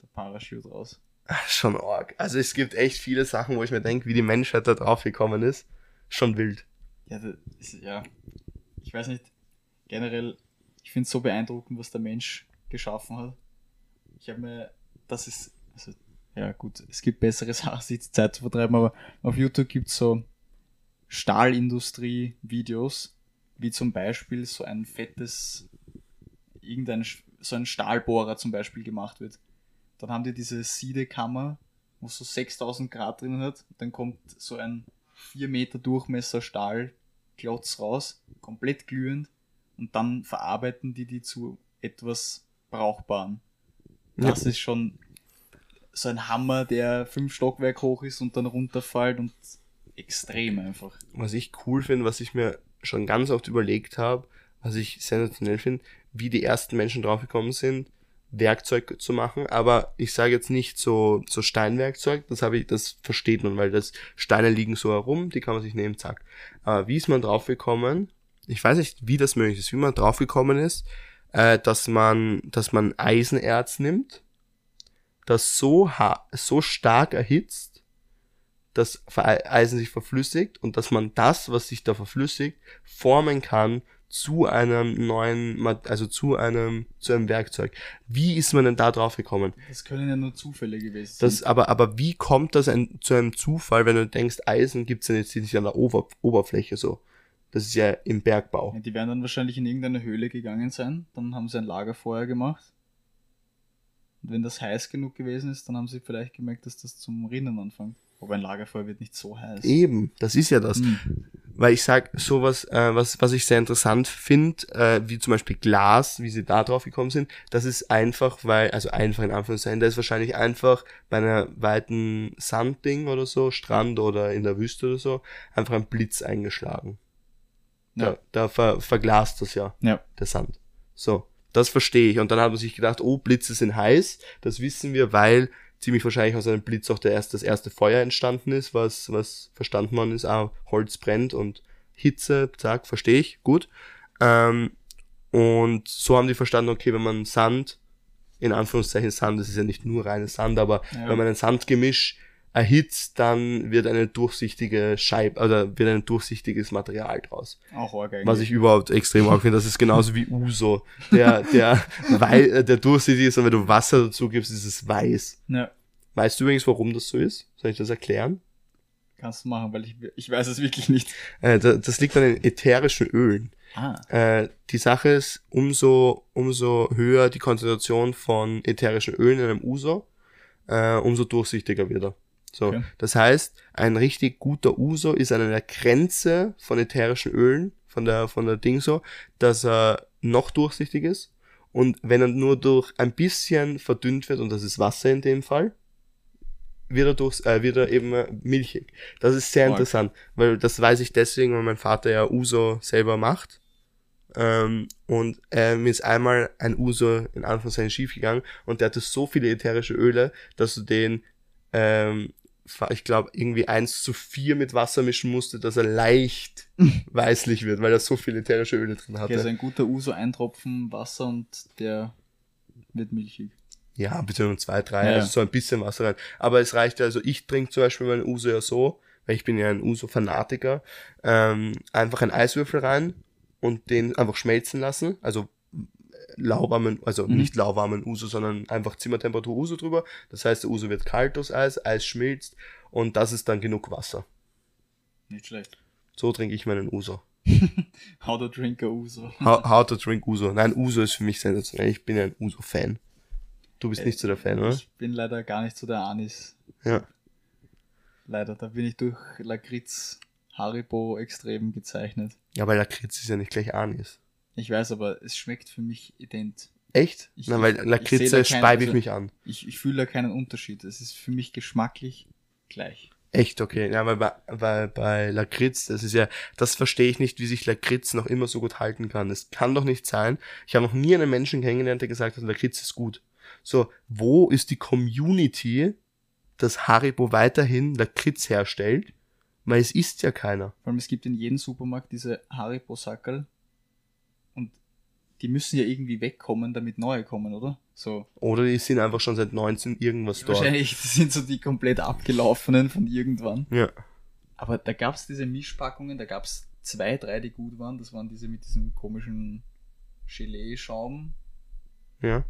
der Parachute raus. Ach, Schon arg. Also es gibt echt viele Sachen, wo ich mir denke, wie die Menschheit da drauf gekommen ist. Schon wild. Ja, ist, ja, ich weiß nicht, generell, ich finde es so beeindruckend, was der Mensch geschaffen hat. Ich habe mir, das ist, also, ja gut, es gibt bessere Sachen, sich Zeit zu vertreiben, aber auf YouTube gibt es so Stahlindustrie-Videos, wie zum Beispiel so ein fettes, irgendein, so ein Stahlbohrer zum Beispiel gemacht wird. Dann haben die diese Siedekammer, wo so 6000 Grad drin hat, dann kommt so ein 4 Meter Durchmesser Stahlklotz raus, komplett glühend, und dann verarbeiten die die zu etwas Brauchbaren. Ja. Das ist schon so ein Hammer, der fünf Stockwerk hoch ist und dann runterfällt und extrem einfach. Was ich cool finde, was ich mir schon ganz oft überlegt habe, was ich sensationell finde, wie die ersten Menschen draufgekommen sind, Werkzeug zu machen, aber ich sage jetzt nicht so, so Steinwerkzeug, das habe ich, das versteht man, weil das Steine liegen so herum, die kann man sich nehmen, zack. Aber wie ist man draufgekommen? Ich weiß nicht, wie das möglich ist, wie man draufgekommen ist, äh, dass man, dass man Eisenerz nimmt, das so, ha so stark erhitzt, dass Eisen sich verflüssigt und dass man das, was sich da verflüssigt, formen kann zu einem neuen, also zu einem, zu einem Werkzeug. Wie ist man denn da drauf gekommen? Das können ja nur Zufälle gewesen sein. Das, aber, aber wie kommt das ein, zu einem Zufall, wenn du denkst, Eisen gibt's ja jetzt nicht an der Ober, Oberfläche so? Das ist ja im Bergbau. Ja, die werden dann wahrscheinlich in irgendeine Höhle gegangen sein, dann haben sie ein Lagerfeuer gemacht. Und wenn das heiß genug gewesen ist, dann haben sie vielleicht gemerkt, dass das zum Rinnen anfängt. Aber ein Lagerfeuer wird nicht so heiß. Eben, das ist ja das. Hm. Weil ich sag, sowas, äh, was, was ich sehr interessant finde, äh, wie zum Beispiel Glas, wie sie da drauf gekommen sind, das ist einfach, weil, also einfach in Anführungszeichen, da ist wahrscheinlich einfach bei einer weiten Sandding oder so, Strand oder in der Wüste oder so, einfach ein Blitz eingeschlagen. Ja. Da, da ver, verglast das ja, Ja. der Sand. So, das verstehe ich. Und dann hat man sich gedacht, oh, Blitze sind heiß, das wissen wir, weil ziemlich wahrscheinlich aus einem Blitz auch der erste, das erste Feuer entstanden ist, was, was verstanden worden ist, ah, Holz brennt und Hitze, zack, verstehe ich, gut. Ähm, und so haben die verstanden, okay, wenn man Sand, in Anführungszeichen Sand, das ist ja nicht nur reines Sand, aber Ja. wenn man ein Sandgemisch erhitzt, dann wird eine durchsichtige Scheibe, oder wird ein durchsichtiges Material draus. Auch arg eigentlich. Was ich überhaupt extrem arg finde, das ist genauso wie Uso, der, der, wei äh, der durchsichtig ist und wenn du Wasser dazu gibst, ist es weiß. ja, Weißt du übrigens, warum das so ist? Soll ich das erklären? kannst du machen, weil ich, ich weiß es wirklich nicht. Äh, da- das liegt an den ätherischen Ölen. Ah, Äh, die Sache ist, umso, umso höher die Konzentration von ätherischen Ölen in einem Uso, äh, umso durchsichtiger wird er. So, Okay. das heißt, ein richtig guter Uso ist an einer Grenze von ätherischen Ölen, von der, von der Ding so, dass er noch durchsichtig ist. Und wenn er nur durch ein bisschen verdünnt wird, und das ist Wasser in dem Fall, wird er, durchs, äh, wird er eben äh, milchig. Das ist sehr Arg. interessant, weil das weiß ich deswegen, weil mein Vater ja Uso selber macht. Ähm, und äh, mir ist einmal ein Uso in Anführungszeichen schief gegangen und der hatte so viele ätherische Öle, dass du den, ähm, ich glaube, irgendwie eins zu vier mit Wasser mischen musste, dass er leicht weißlich wird, weil er so viele ätherische Öle drin hatte. okay, also ein guter Uso, ein Tropfen Wasser und der wird milchig. Ja, bitte nur zwei, drei, Ja, also so ein bisschen Wasser rein. Aber es reicht ja, also ich trinke zum Beispiel meinen Uso ja so, weil ich bin ja ein Uso-Fanatiker, ähm, einfach einen Eiswürfel rein und den einfach schmelzen lassen. Also lauwarmen, also Mhm. nicht lauwarmen Uso, sondern einfach Zimmertemperatur Uso drüber. Das heißt, der Uso wird kalt durchs Eis, Eis schmilzt und das ist dann genug Wasser. Nicht schlecht. So trinke ich meinen Uso. How to drink a Uso. How, how to drink Uso. Nein, Uso ist für mich sensationell. Ich bin ja ein Uso-Fan. Du bist nicht so der Fan, oder? Ich bin leider gar nicht so der Anis. Ja. Leider, da bin ich durch Lakritz Haribo extrem gezeichnet. Ja, weil Lakritz ist ja nicht gleich Anis. Ich weiß, aber es schmeckt für mich ident. Echt? Ich- Nein, weil Lakritze speibe ich also- mich an. Ich, ich fühle da keinen Unterschied. Es ist für mich geschmacklich gleich. Echt, okay. Ja, weil bei, weil bei Lakritz, das ist ja, das verstehe ich nicht, wie sich Lakritz noch immer so gut halten kann. Es kann doch nicht sein. Ich habe noch nie einen Menschen kennengelernt, der gesagt hat, Lakritz ist gut. So, wo ist die Community, dass Haribo weiterhin Lakritz herstellt? Weil es isst ja keiner. Vor allem, es gibt in jedem Supermarkt diese Haribo-Sackerl. Die müssen ja irgendwie wegkommen, damit neue kommen, oder? So. Oder die sind einfach schon seit 19 irgendwas dort. Wahrscheinlich, sind so die komplett abgelaufenen von irgendwann. Ja. Aber da gab es diese Mischpackungen, da gab es zwei, drei, die gut waren. Das waren diese mit diesem komischen Gelee-Schaum. Ja.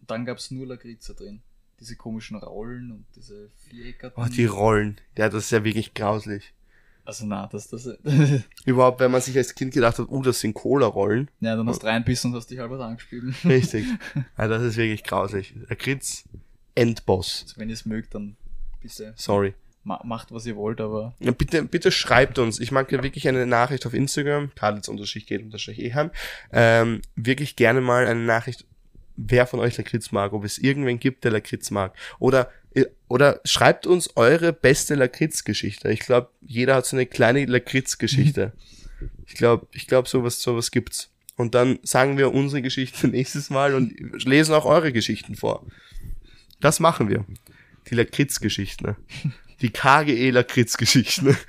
Und dann gab es nur Lakritze drin. Diese komischen Rollen und diese Vierecker. Oh, die Rollen. Ja, das ist ja wirklich grauslich. Also na, das, das, Überhaupt, wenn man sich als Kind gedacht hat, uh, das sind Cola-Rollen. ja, dann hast du reinbissen und hast dich halber angespielt. Richtig. ja, das ist wirklich grausig. Lakritz, Endboss. Also wenn ihr es mögt, dann bitte Sorry. ma macht, was ihr wollt, aber Ja, bitte, bitte schreibt uns. Ich mag ja wirklich eine Nachricht auf Instagram, Kadels unterstrich geht unterstrich eheim. Ähm, wirklich gerne mal eine Nachricht, wer von euch Lakritz mag, ob es irgendwen gibt, der Lakritz mag. Oder, oder schreibt uns eure beste Lakritz-Geschichte. Ich glaube, jeder hat so eine kleine Lakritz-Geschichte. Ich glaube, ich glaube, sowas, sowas gibt's. Und dann sagen wir unsere Geschichte nächstes Mal und lesen auch eure Geschichten vor. Das machen wir. Die Lakritz-Geschichten. Die KGE-Lakritz-Geschichten.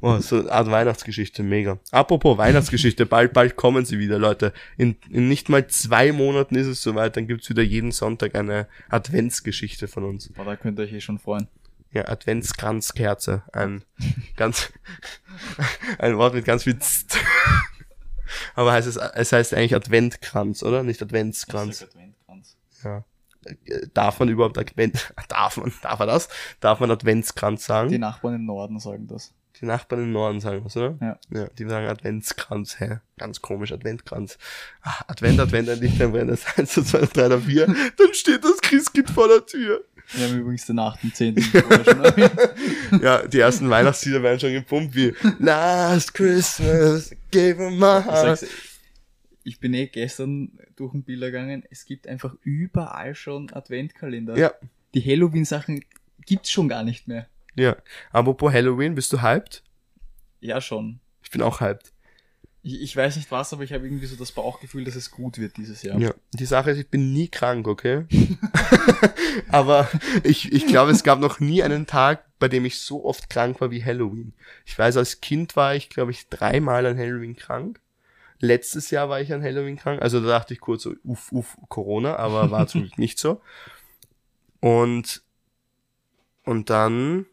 Oh, so eine Art Weihnachtsgeschichte, mega. Apropos Weihnachtsgeschichte, bald, bald kommen sie wieder, Leute. In, in nicht mal zwei Monaten ist es soweit, dann gibt's wieder jeden Sonntag eine Adventsgeschichte von uns. boah, da könnt ihr euch eh schon freuen. Ja, Adventskranzkerze. Ein ganz, ein Wort mit ganz viel Zt. Aber heißt es, es heißt eigentlich Adventkranz, oder? Nicht Adventskranz. Adventkranz. Ja. Darf man überhaupt Advent, darf man, darf man das? Darf man Adventskranz sagen? Die Nachbarn im Norden sagen das. Die Nachbarn im Norden sagen was, oder? Ja. Ja, die sagen Adventskranz, hä? Ganz komisch, Adventkranz. Ah, Advent, Advent, ein Licht, ein Brenner, 1, 2, 3, 4, 4. Dann steht das Christkind vor der Tür. Wir haben übrigens den 8. 10. vorher schon erwähnt. Ja, die ersten Weihnachtslieder werden schon gepumpt, wie Last Christmas, gave him my heart. ich bin eh gestern durch den Bilder gegangen. Es gibt einfach überall schon Adventkalender. Ja, Die Halloween-Sachen gibt's schon gar nicht mehr. Ja. Apropos Halloween, bist du hyped? Ja, schon. Ich bin auch hyped. Ich, ich weiß nicht was, aber ich habe irgendwie so das Bauchgefühl, dass es gut wird dieses Jahr. Ja. Die Sache ist, ich bin nie krank, okay? Aber ich, ich glaube, es gab noch nie einen Tag, bei dem ich so oft krank war wie Halloween. Ich weiß, als Kind war ich, glaube ich, dreimal an Halloween krank. Letztes Jahr war ich an Halloween krank. Also da dachte ich kurz so, uff, uff, Corona, aber war zum Glück nicht so. Und, und dann,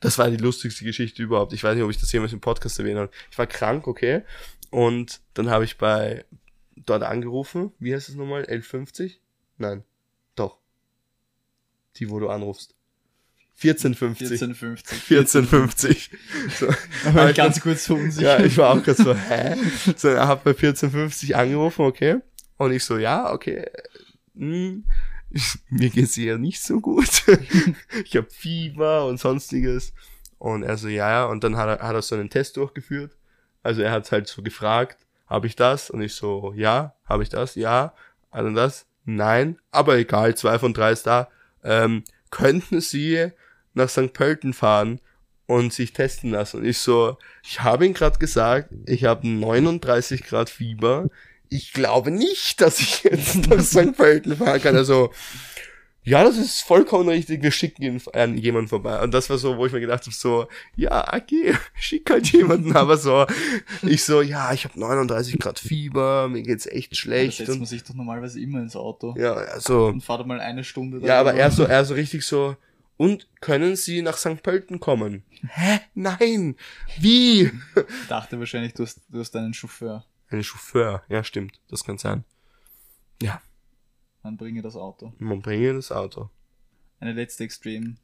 das war die lustigste Geschichte überhaupt. Ich weiß nicht, ob ich das jemals im Podcast erwähnt habe. Ich war krank, okay? Und dann habe ich bei dort angerufen. Wie heißt es nochmal? L50? Nein. Doch. Die, wo du anrufst. 1450. 1450. 1450. So. War ich ganz kurz verunsichert. Ja, ich war auch gerade so, hä? So, hat bei 1450 angerufen, okay? Und ich so, ja, okay. Hm, mir geht's eher nicht so gut. ich habe Fieber und sonstiges. Und er so, ja, ja. Und dann hat er, hat er so einen Test durchgeführt. Also er hat halt so gefragt, habe ich das? Und ich so, ja, habe ich das? Ja. Er das? Nein. Aber egal, zwei von drei ist da. Ähm, könnten Sie nach St. Pölten fahren und sich testen lassen? Und ich so, ich habe ihm gerade gesagt, ich habe 39 Grad Fieber. Ich glaube nicht, dass ich jetzt nach St. Pölten fahren kann. Also, ja, das ist vollkommen richtig, wir schicken ihn an jemanden vorbei. Und das war so, wo ich mir gedacht habe, so, ja, okay, schick halt jemanden, aber so, ich so, ja, ich habe 39 Grad Fieber, mir geht's echt Da schlecht. setzt man sich doch normalerweise immer ins Auto ja, also, und fahrt mal eine Stunde ja, aber er so, er so richtig so, Und können Sie nach St. Pölten kommen? Hä? Nein! Wie? Ich dachte wahrscheinlich, du hast, du hast einen Chauffeur. Ein Chauffeur, ja stimmt, das kann sein. Ja, Dann bringe das Auto. man bringe das Auto. Eine letzte Extrem.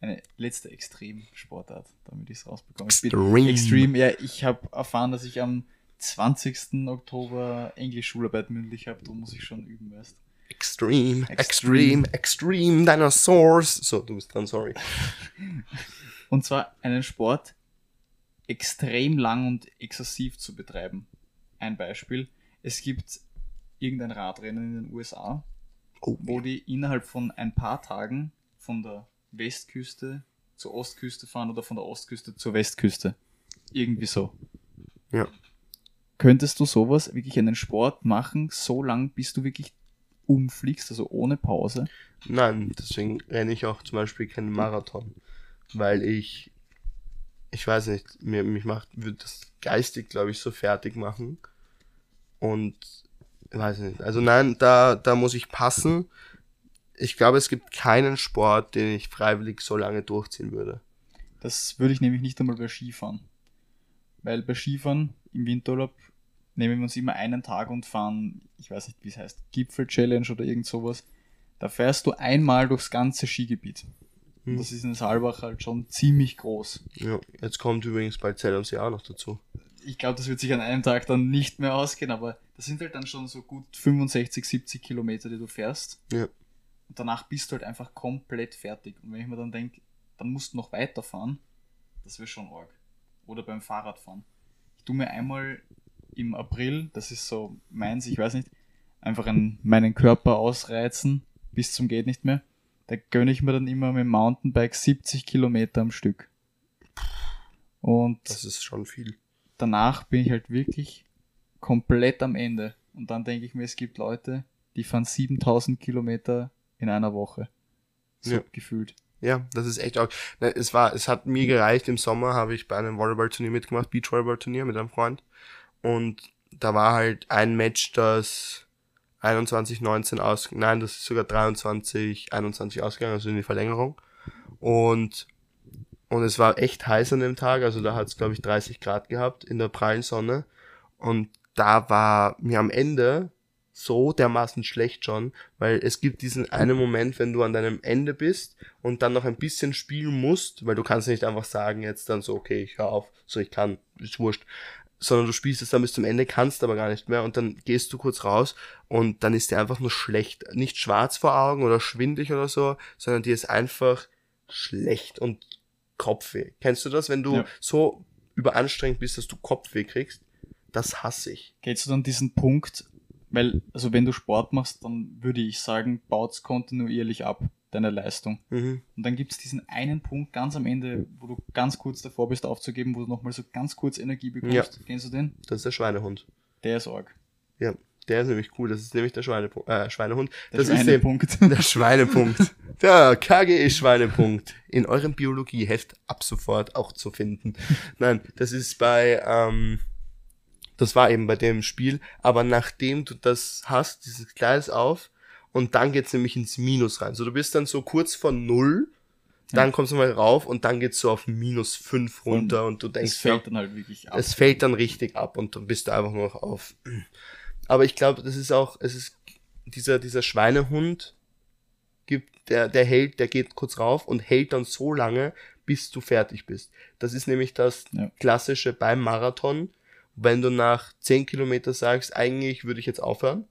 Eine letzte Extrem-Sportart, damit ich es rausbekomme. Extreme. Extreme, ja, ich habe erfahren, dass ich am 20. Oktober Englisch-Schularbeit mündlich habe. Da muss ich schon üben, weißt Extreme, Extreme. extreme, extreme Dinosaurs. So, du bist dran, sorry. Und zwar einen Sport extrem lang und exzessiv zu betreiben. Ein Beispiel. Es gibt irgendein Radrennen in den USA, Oh, wo die innerhalb von ein paar Tagen von der Westküste zur Ostküste fahren oder von der Ostküste zur Westküste. Irgendwie so. Ja. Könntest du sowas, wirklich einen Sport machen, so lang, bis du wirklich umfliegst, also ohne Pause? Nein, deswegen renne ich auch zum Beispiel keinen Marathon. Weil ich, ich weiß nicht, mir, mich macht, würde das geistig, glaube ich, so fertig machen. Und, ich weiß nicht, also nein, da, da muss ich passen. Ich glaube, es gibt keinen Sport, den ich freiwillig so lange durchziehen würde. Das würde ich nämlich nicht einmal bei Skifahren. Weil bei Skifahren im Winterurlaub nehmen wir uns immer einen Tag und fahren, ich weiß nicht, wie es heißt, Gipfel-Challenge oder irgend sowas. Da fährst du einmal durchs ganze Skigebiet. Hm. das ist in Saalbach halt schon ziemlich groß. Ja, jetzt kommt übrigens bald Zell am See auch noch dazu. Ich glaube, das wird sich an einem Tag dann nicht mehr ausgehen, aber das sind halt dann schon so gut 65, 70 Kilometer, die du fährst. Ja. Und danach bist du halt einfach komplett fertig. Und wenn ich mir dann denke, dann musst du noch weiterfahren, das wäre schon arg. Oder beim Fahrradfahren. Ich tue mir einmal im April, das ist so meins, ich weiß nicht, einfach einen, meinen Körper ausreizen bis zum geht nicht mehr. Da gönne ich mir dann immer mit dem Mountainbike 70 Kilometer am Stück. Und Das ist schon viel. Danach bin ich halt wirklich komplett am Ende. Und dann denke ich mir, es gibt Leute, die fahren 7000 Kilometer in einer Woche. So Ja. gefühlt. Ja, das ist echt auch. Ne, Es war, es hat mir gereicht. Im Sommer habe ich bei einem Volleyballturnier mitgemacht, Beachvolleyballturnier mit einem Freund. Und da war halt ein Match, das 21, 19 aus, nein, das ist sogar 23, 21 ausgegangen, also in die Verlängerung. Und, und es war echt heiß an dem Tag, also da hat es, glaube ich, 30 Grad gehabt in der prallen Sonne. Und da war mir am Ende so dermaßen schlecht schon, weil es gibt diesen einen Moment, wenn du an deinem Ende bist und dann noch ein bisschen spielen musst, weil du kannst nicht einfach sagen jetzt dann so, okay, ich hör auf, so ich kann, ist wurscht, sondern du spielst es dann bis zum Ende, kannst aber gar nicht mehr und dann gehst du kurz raus und dann ist dir einfach nur schlecht, nicht schwarz vor Augen oder schwindlig oder so, sondern dir ist einfach schlecht. Und Kopfweh. Kennst du das, wenn du Ja. so überanstrengt bist, dass du Kopfweh kriegst? Das hasse ich. Geht du dann diesen Punkt, weil, also wenn du Sport machst, dann würde ich sagen, baut's kontinuierlich ab, deine Leistung. Mhm. Und dann gibt's diesen einen Punkt ganz am Ende, wo du ganz kurz davor bist aufzugeben, wo du nochmal so ganz kurz Energie bekommst. Ja. Kennst du den? Das ist der Schweinehund. Der ist arg. Ja, der ist nämlich cool. Das ist nämlich der Schweinepu äh, Schweinehund. Der das ist eine eben Punkt. der Schweinepunkt. Der KGE-Schweinepunkt. In eurem Biologieheft ab sofort auch zu finden. Nein, das ist bei, ähm, das war eben bei dem Spiel. Aber nachdem du das hast, dieses Gleis auf, und dann geht's nämlich ins Minus rein. So, du bist dann so kurz vor Null, dann kommst du mal rauf und dann geht's so auf minus fünf runter und du denkst, Es fällt dann halt wirklich ab. es fällt dann richtig ab und dann bist du einfach nur noch auf. Aber ich glaube, das ist auch, es ist dieser, dieser Schweinehund gibt, der, der hält, der geht kurz rauf und hält dann so lange, bis du fertig bist. Das ist nämlich das Ja. klassische beim Marathon. Wenn du nach 10 Kilometer sagst, eigentlich würde ich jetzt aufhören,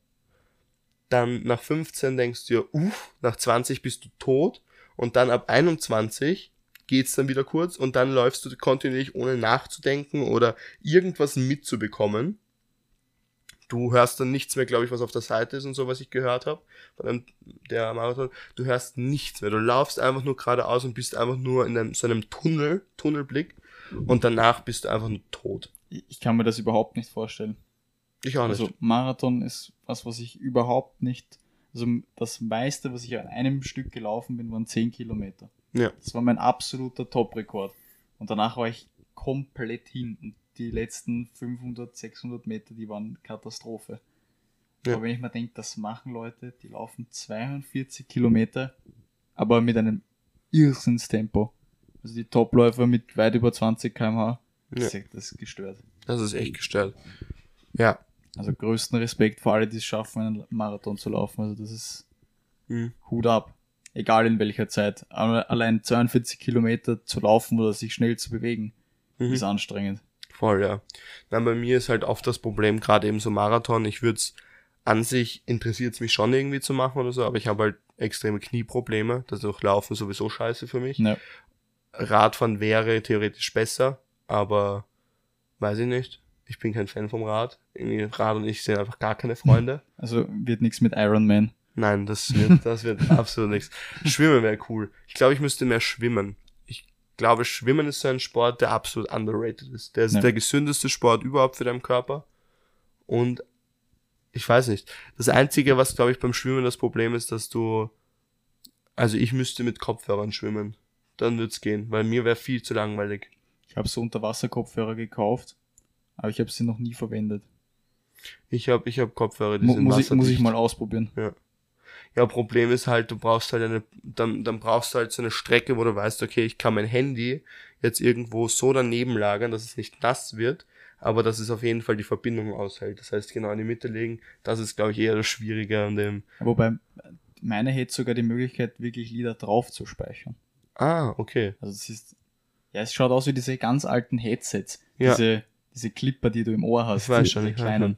dann nach 15 denkst du dir, uff, nach 20 bist du tot und dann ab 21 geht's dann wieder kurz und dann läufst du kontinuierlich ohne nachzudenken oder irgendwas mitzubekommen. Du hörst dann nichts mehr, glaube ich, was auf der Seite ist und so, was ich gehört habe von einem, der Marathon. Du hörst nichts mehr. Du laufst einfach nur geradeaus und bist einfach nur in einem, so einem Tunnel, Tunnelblick und danach bist du einfach nur tot. Ich kann mir das überhaupt nicht vorstellen. Ich auch nicht. Also Marathon ist was, was ich überhaupt nicht. Also das meiste, was ich an einem Stück gelaufen bin, waren 10 Kilometer. ja. Das war mein absoluter Top-Rekord. Und danach war ich komplett hin. Die letzten 500, 600 Meter, die waren Katastrophe. Ja. Aber wenn ich mir denke, das machen Leute, die laufen 42 Kilometer, aber mit einem Irrsinnstempo. Also die Topläufer mit weit über 20 km/h. Ja. Das, ist- das ist gestört. Das ist echt gestört. Ja. Also größten Respekt vor alle, die es schaffen, einen Marathon zu laufen. Also das ist Mhm. Hut ab. Egal in welcher Zeit. Allein 42 Kilometer zu laufen oder sich schnell zu bewegen, Mhm. ist anstrengend. Voll, ja. Dann bei mir ist halt oft das Problem, gerade eben so Marathon, ich würde es an sich interessiert es mich schon irgendwie zu machen oder so, aber ich habe halt extreme Knieprobleme. Dadurch Laufen sowieso scheiße für mich. Ja. Radfahren wäre theoretisch besser, aber weiß ich nicht. Ich bin kein Fan vom Rad. Irgendwie Rad und ich sind einfach gar keine Freunde. Also wird nichts mit Iron Man. Nein, das wird, das wird absolut nichts. Schwimmen wäre cool. Ich glaube, ich müsste mehr schwimmen. Ich glaube, Schwimmen ist so ein Sport, der absolut underrated ist. Der ist Ja. der gesündeste Sport überhaupt für deinen Körper. Und ich weiß nicht. Das Einzige, was, glaube ich, beim Schwimmen das Problem ist, dass du, also ich müsste mit Kopfhörern schwimmen. Dann wird's gehen, weil mir wäre viel zu langweilig. Ich habe so Unterwasserkopfhörer gekauft, aber ich habe sie noch nie verwendet. Ich habe ich hab Kopfhörer, die Mu sind muss, ich, muss ich mal ausprobieren. Ja, Problem ist halt, du brauchst halt eine, dann, dann brauchst du halt so eine Strecke, wo du weißt, okay, ich kann mein Handy jetzt irgendwo so daneben lagern, dass es nicht nass wird, aber dass es auf jeden Fall die Verbindung aushält. Das heißt, genau in die Mitte legen, das ist, glaube ich, eher das Schwierige an dem. Wobei meine hätte sogar die Möglichkeit, wirklich Lieder drauf zu speichern. Ah, okay. Also das ist, ja, es schaut aus wie diese ganz alten Headsets. Ja. Diese, diese Clipper, die du im Ohr hast. Ich weiß die, schon, die ich weiß kleinen.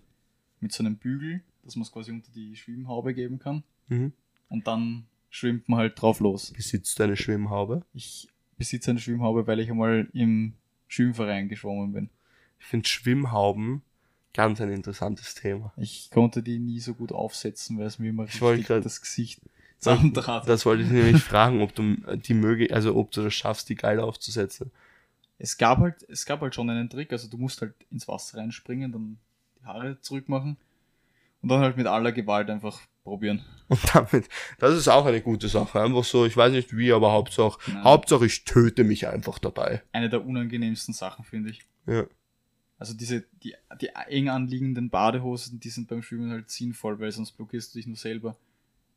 Mit so einem Bügel, dass man es quasi unter die Schwimmhaube geben kann. Mhm. Und dann schwimmt man halt drauf los. Besitzt du eine Schwimmhaube? Ich besitze eine Schwimmhaube, weil ich einmal im Schwimmverein geschwommen bin. Ich finde Schwimmhauben ganz ein interessantes Thema. Ich konnte die nie so gut aufsetzen, weil es mir immer Ich richtig grad- das Gesicht zusammentrat. Das wollte ich nämlich fragen, ob du die möge, also ob du das schaffst, die geil aufzusetzen. Es gab halt, es gab halt schon einen Trick, also du musst halt ins Wasser reinspringen, dann die Haare zurückmachen und dann halt mit aller Gewalt einfach probieren. Und damit, das ist auch eine gute Sache. Einfach so, ich weiß nicht wie, aber Hauptsache, Nein. Hauptsache ich töte mich einfach dabei. Eine der unangenehmsten Sachen, finde ich. Ja. Also diese, die, die eng anliegenden Badehosen, die sind beim Schwimmen halt sinnvoll, weil sonst blockierst du dich nur selber.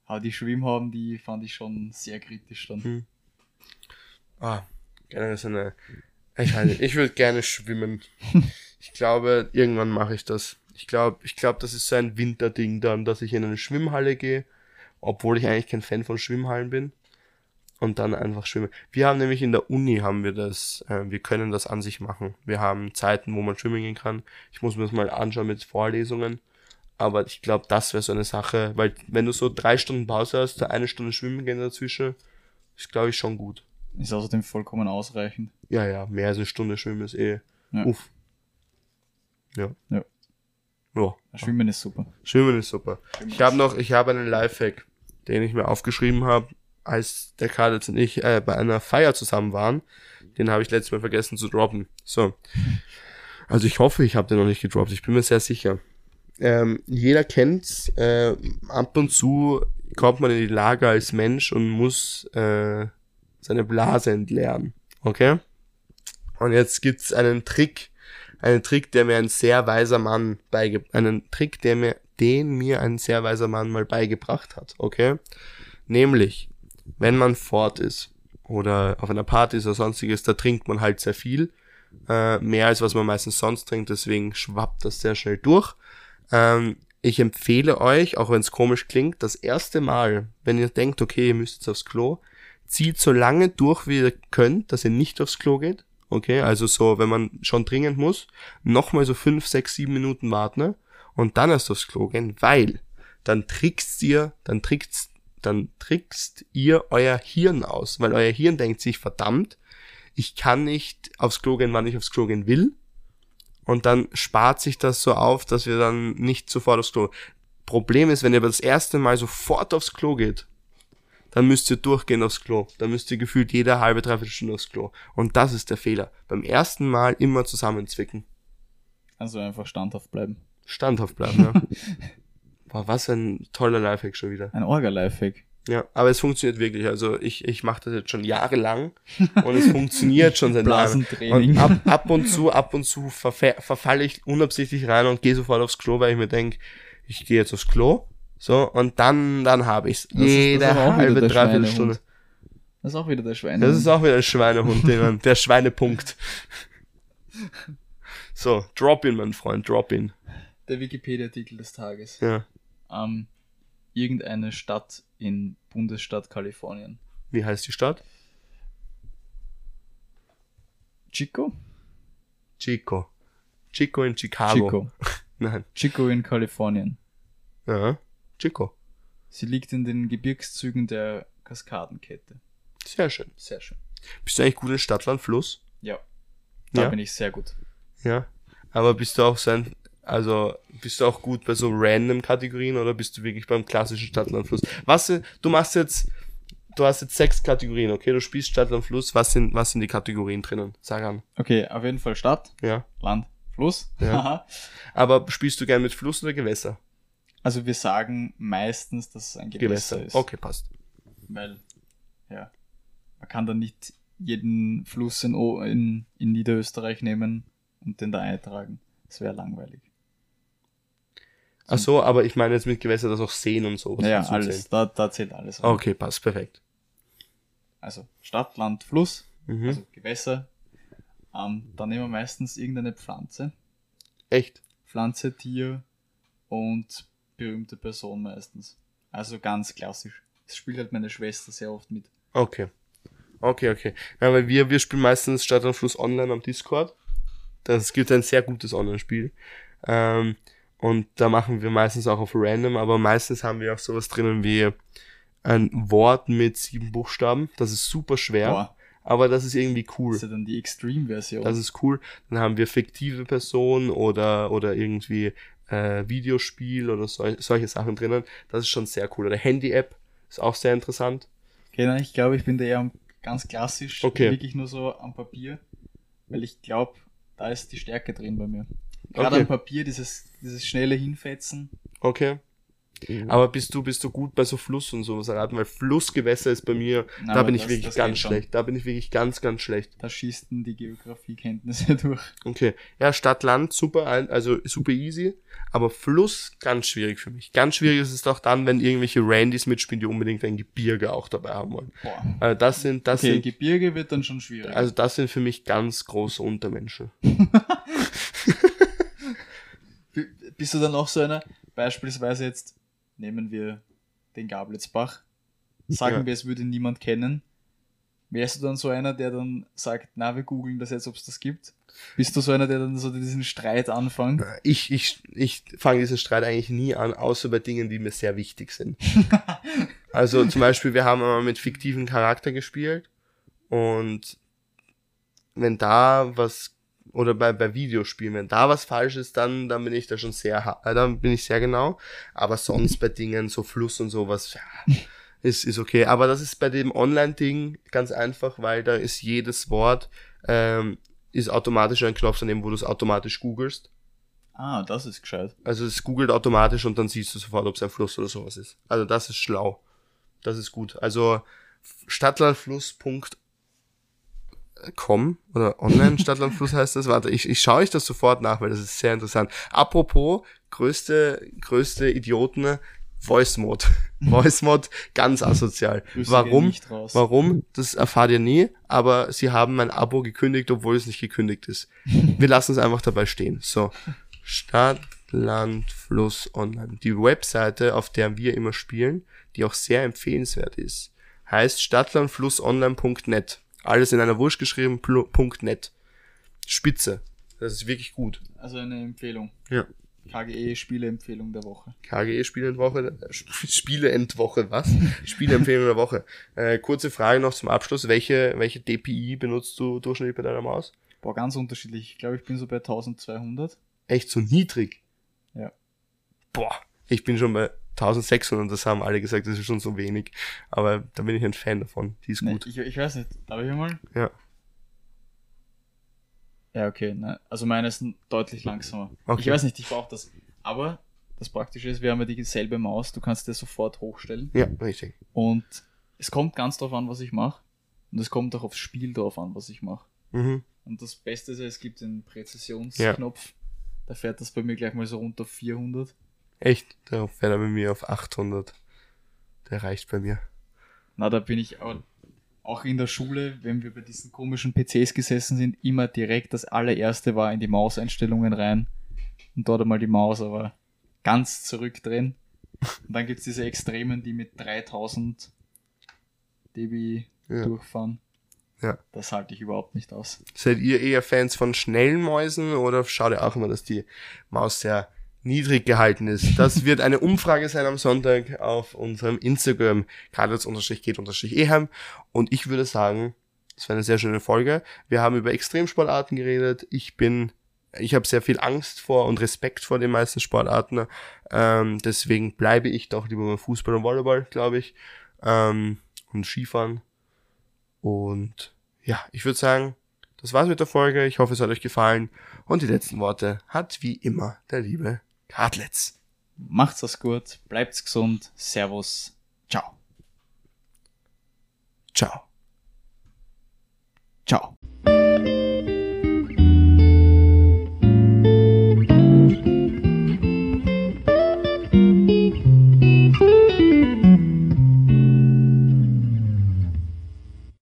Aber die Schwimmhauben, die fand ich schon sehr kritisch dann. Hm. Ah, gerne so eine, ich ich würde gerne schwimmen. Ich glaube, irgendwann mache ich das. Ich glaube, ich glaube, das ist so ein Winterding dann, dass ich in eine Schwimmhalle gehe, obwohl ich eigentlich kein Fan von Schwimmhallen bin. Und dann einfach schwimmen. Wir haben nämlich in der Uni haben wir das, äh, wir können das an sich machen. Wir haben Zeiten, wo man schwimmen gehen kann. Ich muss mir das mal anschauen mit Vorlesungen. Aber ich glaube, das wäre so eine Sache, weil wenn du so drei Stunden Pause hast, da eine Stunde schwimmen gehen dazwischen, ist glaube ich schon gut. Ist außerdem vollkommen ausreichend. Ja, ja, mehr als eine Stunde schwimmen ist eh. Ja. Uff. Ja. Ja. Ja. Schwimmen ist super. Schwimmen ist super. Ich habe noch, ich habe einen Lifehack, den ich mir aufgeschrieben habe, als der Karl und ich äh, bei einer Feier zusammen waren. Den habe ich letztes Mal vergessen zu droppen. So. Also ich hoffe, ich habe den noch nicht gedroppt. Ich bin mir sehr sicher. Ähm, jeder kennt's. Äh, ab und zu kommt man in die Lage als Mensch und muss äh, seine Blase entleeren. Okay? Und jetzt gibt's einen Trick, einen Trick, der mir ein sehr weiser Mann beige, einen Trick, der mir, den mir ein sehr weiser Mann mal beigebracht hat. Okay? Nämlich, wenn man fort ist oder auf einer Party ist oder sonstiges, da trinkt man halt sehr viel, äh, mehr als was man meistens sonst trinkt, deswegen schwappt das sehr schnell durch. Ähm, ich empfehle euch, auch wenn es komisch klingt, das erste Mal, wenn ihr denkt, okay, ihr müsst jetzt aufs Klo, zieht so lange durch, wie ihr könnt, dass ihr nicht aufs Klo geht. Okay, also so, wenn man schon dringend muss, nochmal so fünf, sechs, sieben Minuten warten ne? und dann erst aufs Klo gehen, weil dann trickst ihr, dann trickst, dann trickst ihr euer Hirn aus, weil euer Hirn denkt sich, verdammt, ich kann nicht aufs Klo gehen, wann ich aufs Klo gehen will. Und dann spart sich das so auf, dass wir dann nicht sofort aufs Klo. Problem ist, wenn ihr aber das erste Mal sofort aufs Klo geht, dann müsst ihr durchgehen aufs Klo. Dann müsst ihr gefühlt jede halbe, dreiviertel Stunde aufs Klo. Und das ist der Fehler. Beim ersten Mal immer zusammenzwicken. Also einfach standhaft bleiben. Standhaft bleiben, ja. Boah, was ein toller Lifehack schon wieder. Ein Orga-Lifehack. Ja, aber es funktioniert wirklich. Also ich, ich mache das jetzt schon jahrelang und es funktioniert schon seit Jahren. Und ab, ab und zu, ab und zu verfa verfalle ich unabsichtlich rein und gehe sofort aufs Klo, weil ich mir denk, ich gehe jetzt aufs Klo. So, und dann, dann habe ich's. Das Jede ist aber auch wieder halbe, der dreiviertel Schweinehund. Stunde. Das ist auch wieder der Schweine. Das ist auch wieder ein Schweinehund, den man, der Schweinepunkt. So, drop in, mein Freund, drop in. der Wikipedia-Artikel des Tages. Ja. Ähm, irgendeine Stadt in Bundesstaat Kalifornien. Wie heißt die Stadt? Chico? Chico. Chico in Chicago. Chico. Nein. Chico in Kalifornien. Ja. Chico. Sie liegt in den Gebirgszügen der Kaskadenkette. Sehr schön. Sehr schön. Bist du eigentlich gut in Stadtland, Fluss? Ja. Da Ja. bin ich sehr gut. Ja. Aber bist du auch so ein, also, bist du auch gut bei so random Kategorien oder bist du wirklich beim klassischen Stadtland, Fluss? Was, du machst jetzt, du hast jetzt sechs Kategorien, okay? Du spielst Stadtland, Fluss. Was sind, was sind die Kategorien drinnen? Sag an. Okay, auf jeden Fall Stadt, Ja. Land, Fluss. Ja. Aber spielst du gern mit Fluss oder Gewässer? Also wir sagen meistens, dass es ein Gewässer, ist. Okay, passt. Weil, ja, man kann dann nicht jeden Fluss in, O- in, in Niederösterreich nehmen und den da eintragen. Das wäre langweilig. Ach so, aber ich meine jetzt mit Gewässer, dass auch Seen und so. Ja, alles, da, da zählt alles. rein. Okay, passt, perfekt. Also Stadt, Land, Fluss, Mhm. also Gewässer. Ähm, dann nehmen wir meistens irgendeine Pflanze. Echt? Pflanze, Tier und berühmte Person meistens. Also ganz klassisch. Das spielt halt meine Schwester sehr oft mit. Okay. Okay, okay. Ja, weil wir, wir spielen meistens Stadt und Fluss online am Discord. Das gibt ein sehr gutes Online-Spiel. Ähm, und da machen wir meistens auch auf random, aber meistens haben wir auch sowas drinnen wie ein Wort mit sieben Buchstaben. Das ist super schwer, Boah, aber das ist irgendwie cool. das ist ja dann die Extreme-Version. Das ist cool. Dann haben wir fiktive Personen oder, oder irgendwie äh, Videospiel oder sol solche Sachen drinnen. Das ist schon sehr cool. Oder Handy-App ist auch sehr interessant. Genau, ich glaube, ich bin da eher ganz klassisch, Okay. wirklich nur so am Papier, weil ich glaube, da ist die Stärke drin bei mir. Gerade Okay. am Papier, dieses, dieses schnelle Hinfetzen. Okay. Aber bist du, bist du gut bei so Fluss und sowas erraten? Weil Flussgewässer ist bei mir, Nein, da bin ich das- wirklich das ganz geht schon. schlecht. Da bin ich wirklich ganz, ganz schlecht. Da schießen die Geografiekenntnisse durch. Okay. Ja, Stadt, Land, super, also super easy. Aber Fluss, ganz schwierig für mich. Ganz schwierig ist es auch dann, wenn irgendwelche Randys mitspielen, die unbedingt ein Gebirge auch dabei haben wollen. Boah. Also das sind, das Okay, sind, Gebirge wird dann schon schwierig. also das sind für mich ganz große Untermenschen. Bist du dann auch so einer, beispielsweise jetzt nehmen wir den Gablitzbach, sagen Ja. wir, es würde niemand kennen. Wärst du dann so einer, der dann sagt, na, wir googeln das jetzt, ob es das gibt? Bist du so einer, der dann so diesen Streit anfängt? Ich, ich, ich fange diesen Streit eigentlich nie an, außer bei Dingen, die mir sehr wichtig sind. also zum Beispiel, wir haben einmal mit fiktiven Charakter gespielt und wenn da was, oder bei, bei Videospielen, wenn da was falsch ist, dann, dann bin ich da schon sehr, äh, dann bin ich sehr genau. Aber sonst bei Dingen, so Fluss und sowas, ja, ist, ist okay. Aber das ist bei dem Online-Ding ganz einfach, weil da ist jedes Wort, ähm, ist automatisch ein Knopf daneben, wo du es automatisch googelst. Ah, das ist gescheit. Also es googelt automatisch und dann siehst du sofort, ob es ein Fluss oder sowas ist. Also das ist schlau. Das ist gut. Also stadtlandfluss.com oder online Stadtlandfluss heißt das. Warte, ich, ich schaue euch das sofort nach, weil das ist sehr interessant. Apropos, größte, größte Idioten, Voice Mode. Voice Mode, ganz asozial. Grüße Warum? gehen nicht raus. Warum? Das erfahrt ihr nie, aber sie haben mein Abo gekündigt, obwohl es nicht gekündigt ist. Wir lassen es einfach dabei stehen. So. Stadt, Land, Fluss, Online. Die Webseite, auf der wir immer spielen, die auch sehr empfehlenswert ist, heißt stadtlandflussonline.net. Alles in einer Wurst geschrieben, plu- .net. Spitze. Das ist wirklich gut. Also eine Empfehlung. Ja. KGE Spieleempfehlung der Woche. KGE Spieleentwoche, äh, Sp- Spieleentwoche, was? Spieleempfehlung der Woche. Äh, kurze Frage noch zum Abschluss. Welche, welche DPI benutzt du durchschnittlich bei deiner Maus? Boah, ganz unterschiedlich. Ich glaube, ich bin so bei 1200. Echt so niedrig? Ja. Boah, ich bin schon bei 1600, das haben alle gesagt, das ist schon so wenig. Aber da bin ich ein Fan davon. Die ist Nee, gut. ich, ich weiß nicht. Darf ich mal? Ja. Ja, okay. Ne? Also meine ist deutlich langsamer. Okay. Ich weiß nicht, ich brauche das. Aber das Praktische ist, wir haben ja dieselbe Maus. Du kannst dir sofort hochstellen. Ja, richtig. Und es kommt ganz drauf an, was ich mache. Und es kommt auch aufs Spiel drauf an, was ich mache. Mhm. Und das Beste ist, es gibt den Präzisionsknopf. Da fährt das bei mir gleich mal so runter auf 400. Echt, da fährt er bei mir auf 800. Der reicht bei mir. Na, da bin ich, aber auch in der Schule, wenn wir bei diesen komischen PCs gesessen sind, immer direkt das allererste war in die Mauseinstellungen rein und dort einmal die Maus aber ganz zurückdrehen. Und dann gibt's diese Extremen, die mit 3000 dB Ja. durchfahren. Ja. Das halte ich überhaupt nicht aus. Seid ihr eher Fans von schnellen Mäusen oder schaut ihr auch immer, dass die Maus sehr niedrig gehalten ist? Das wird eine Umfrage sein am Sonntag auf unserem Instagram, kadets-geht-ehem. Und ich würde sagen, das war eine sehr schöne Folge. Wir haben über Extremsportarten geredet. Ich bin, ich habe sehr viel Angst vor und Respekt vor den meisten Sportarten. Ähm, deswegen bleibe ich doch lieber beim Fußball und Volleyball, glaube ich. Ähm, und Skifahren. Und ja, ich würde sagen, das war's mit der Folge. Ich hoffe, es hat euch gefallen. Und die letzten Worte hat wie immer der liebe Kartlitz. Macht's das gut, bleibt's gesund, Servus, ciao. Ciao. Ciao.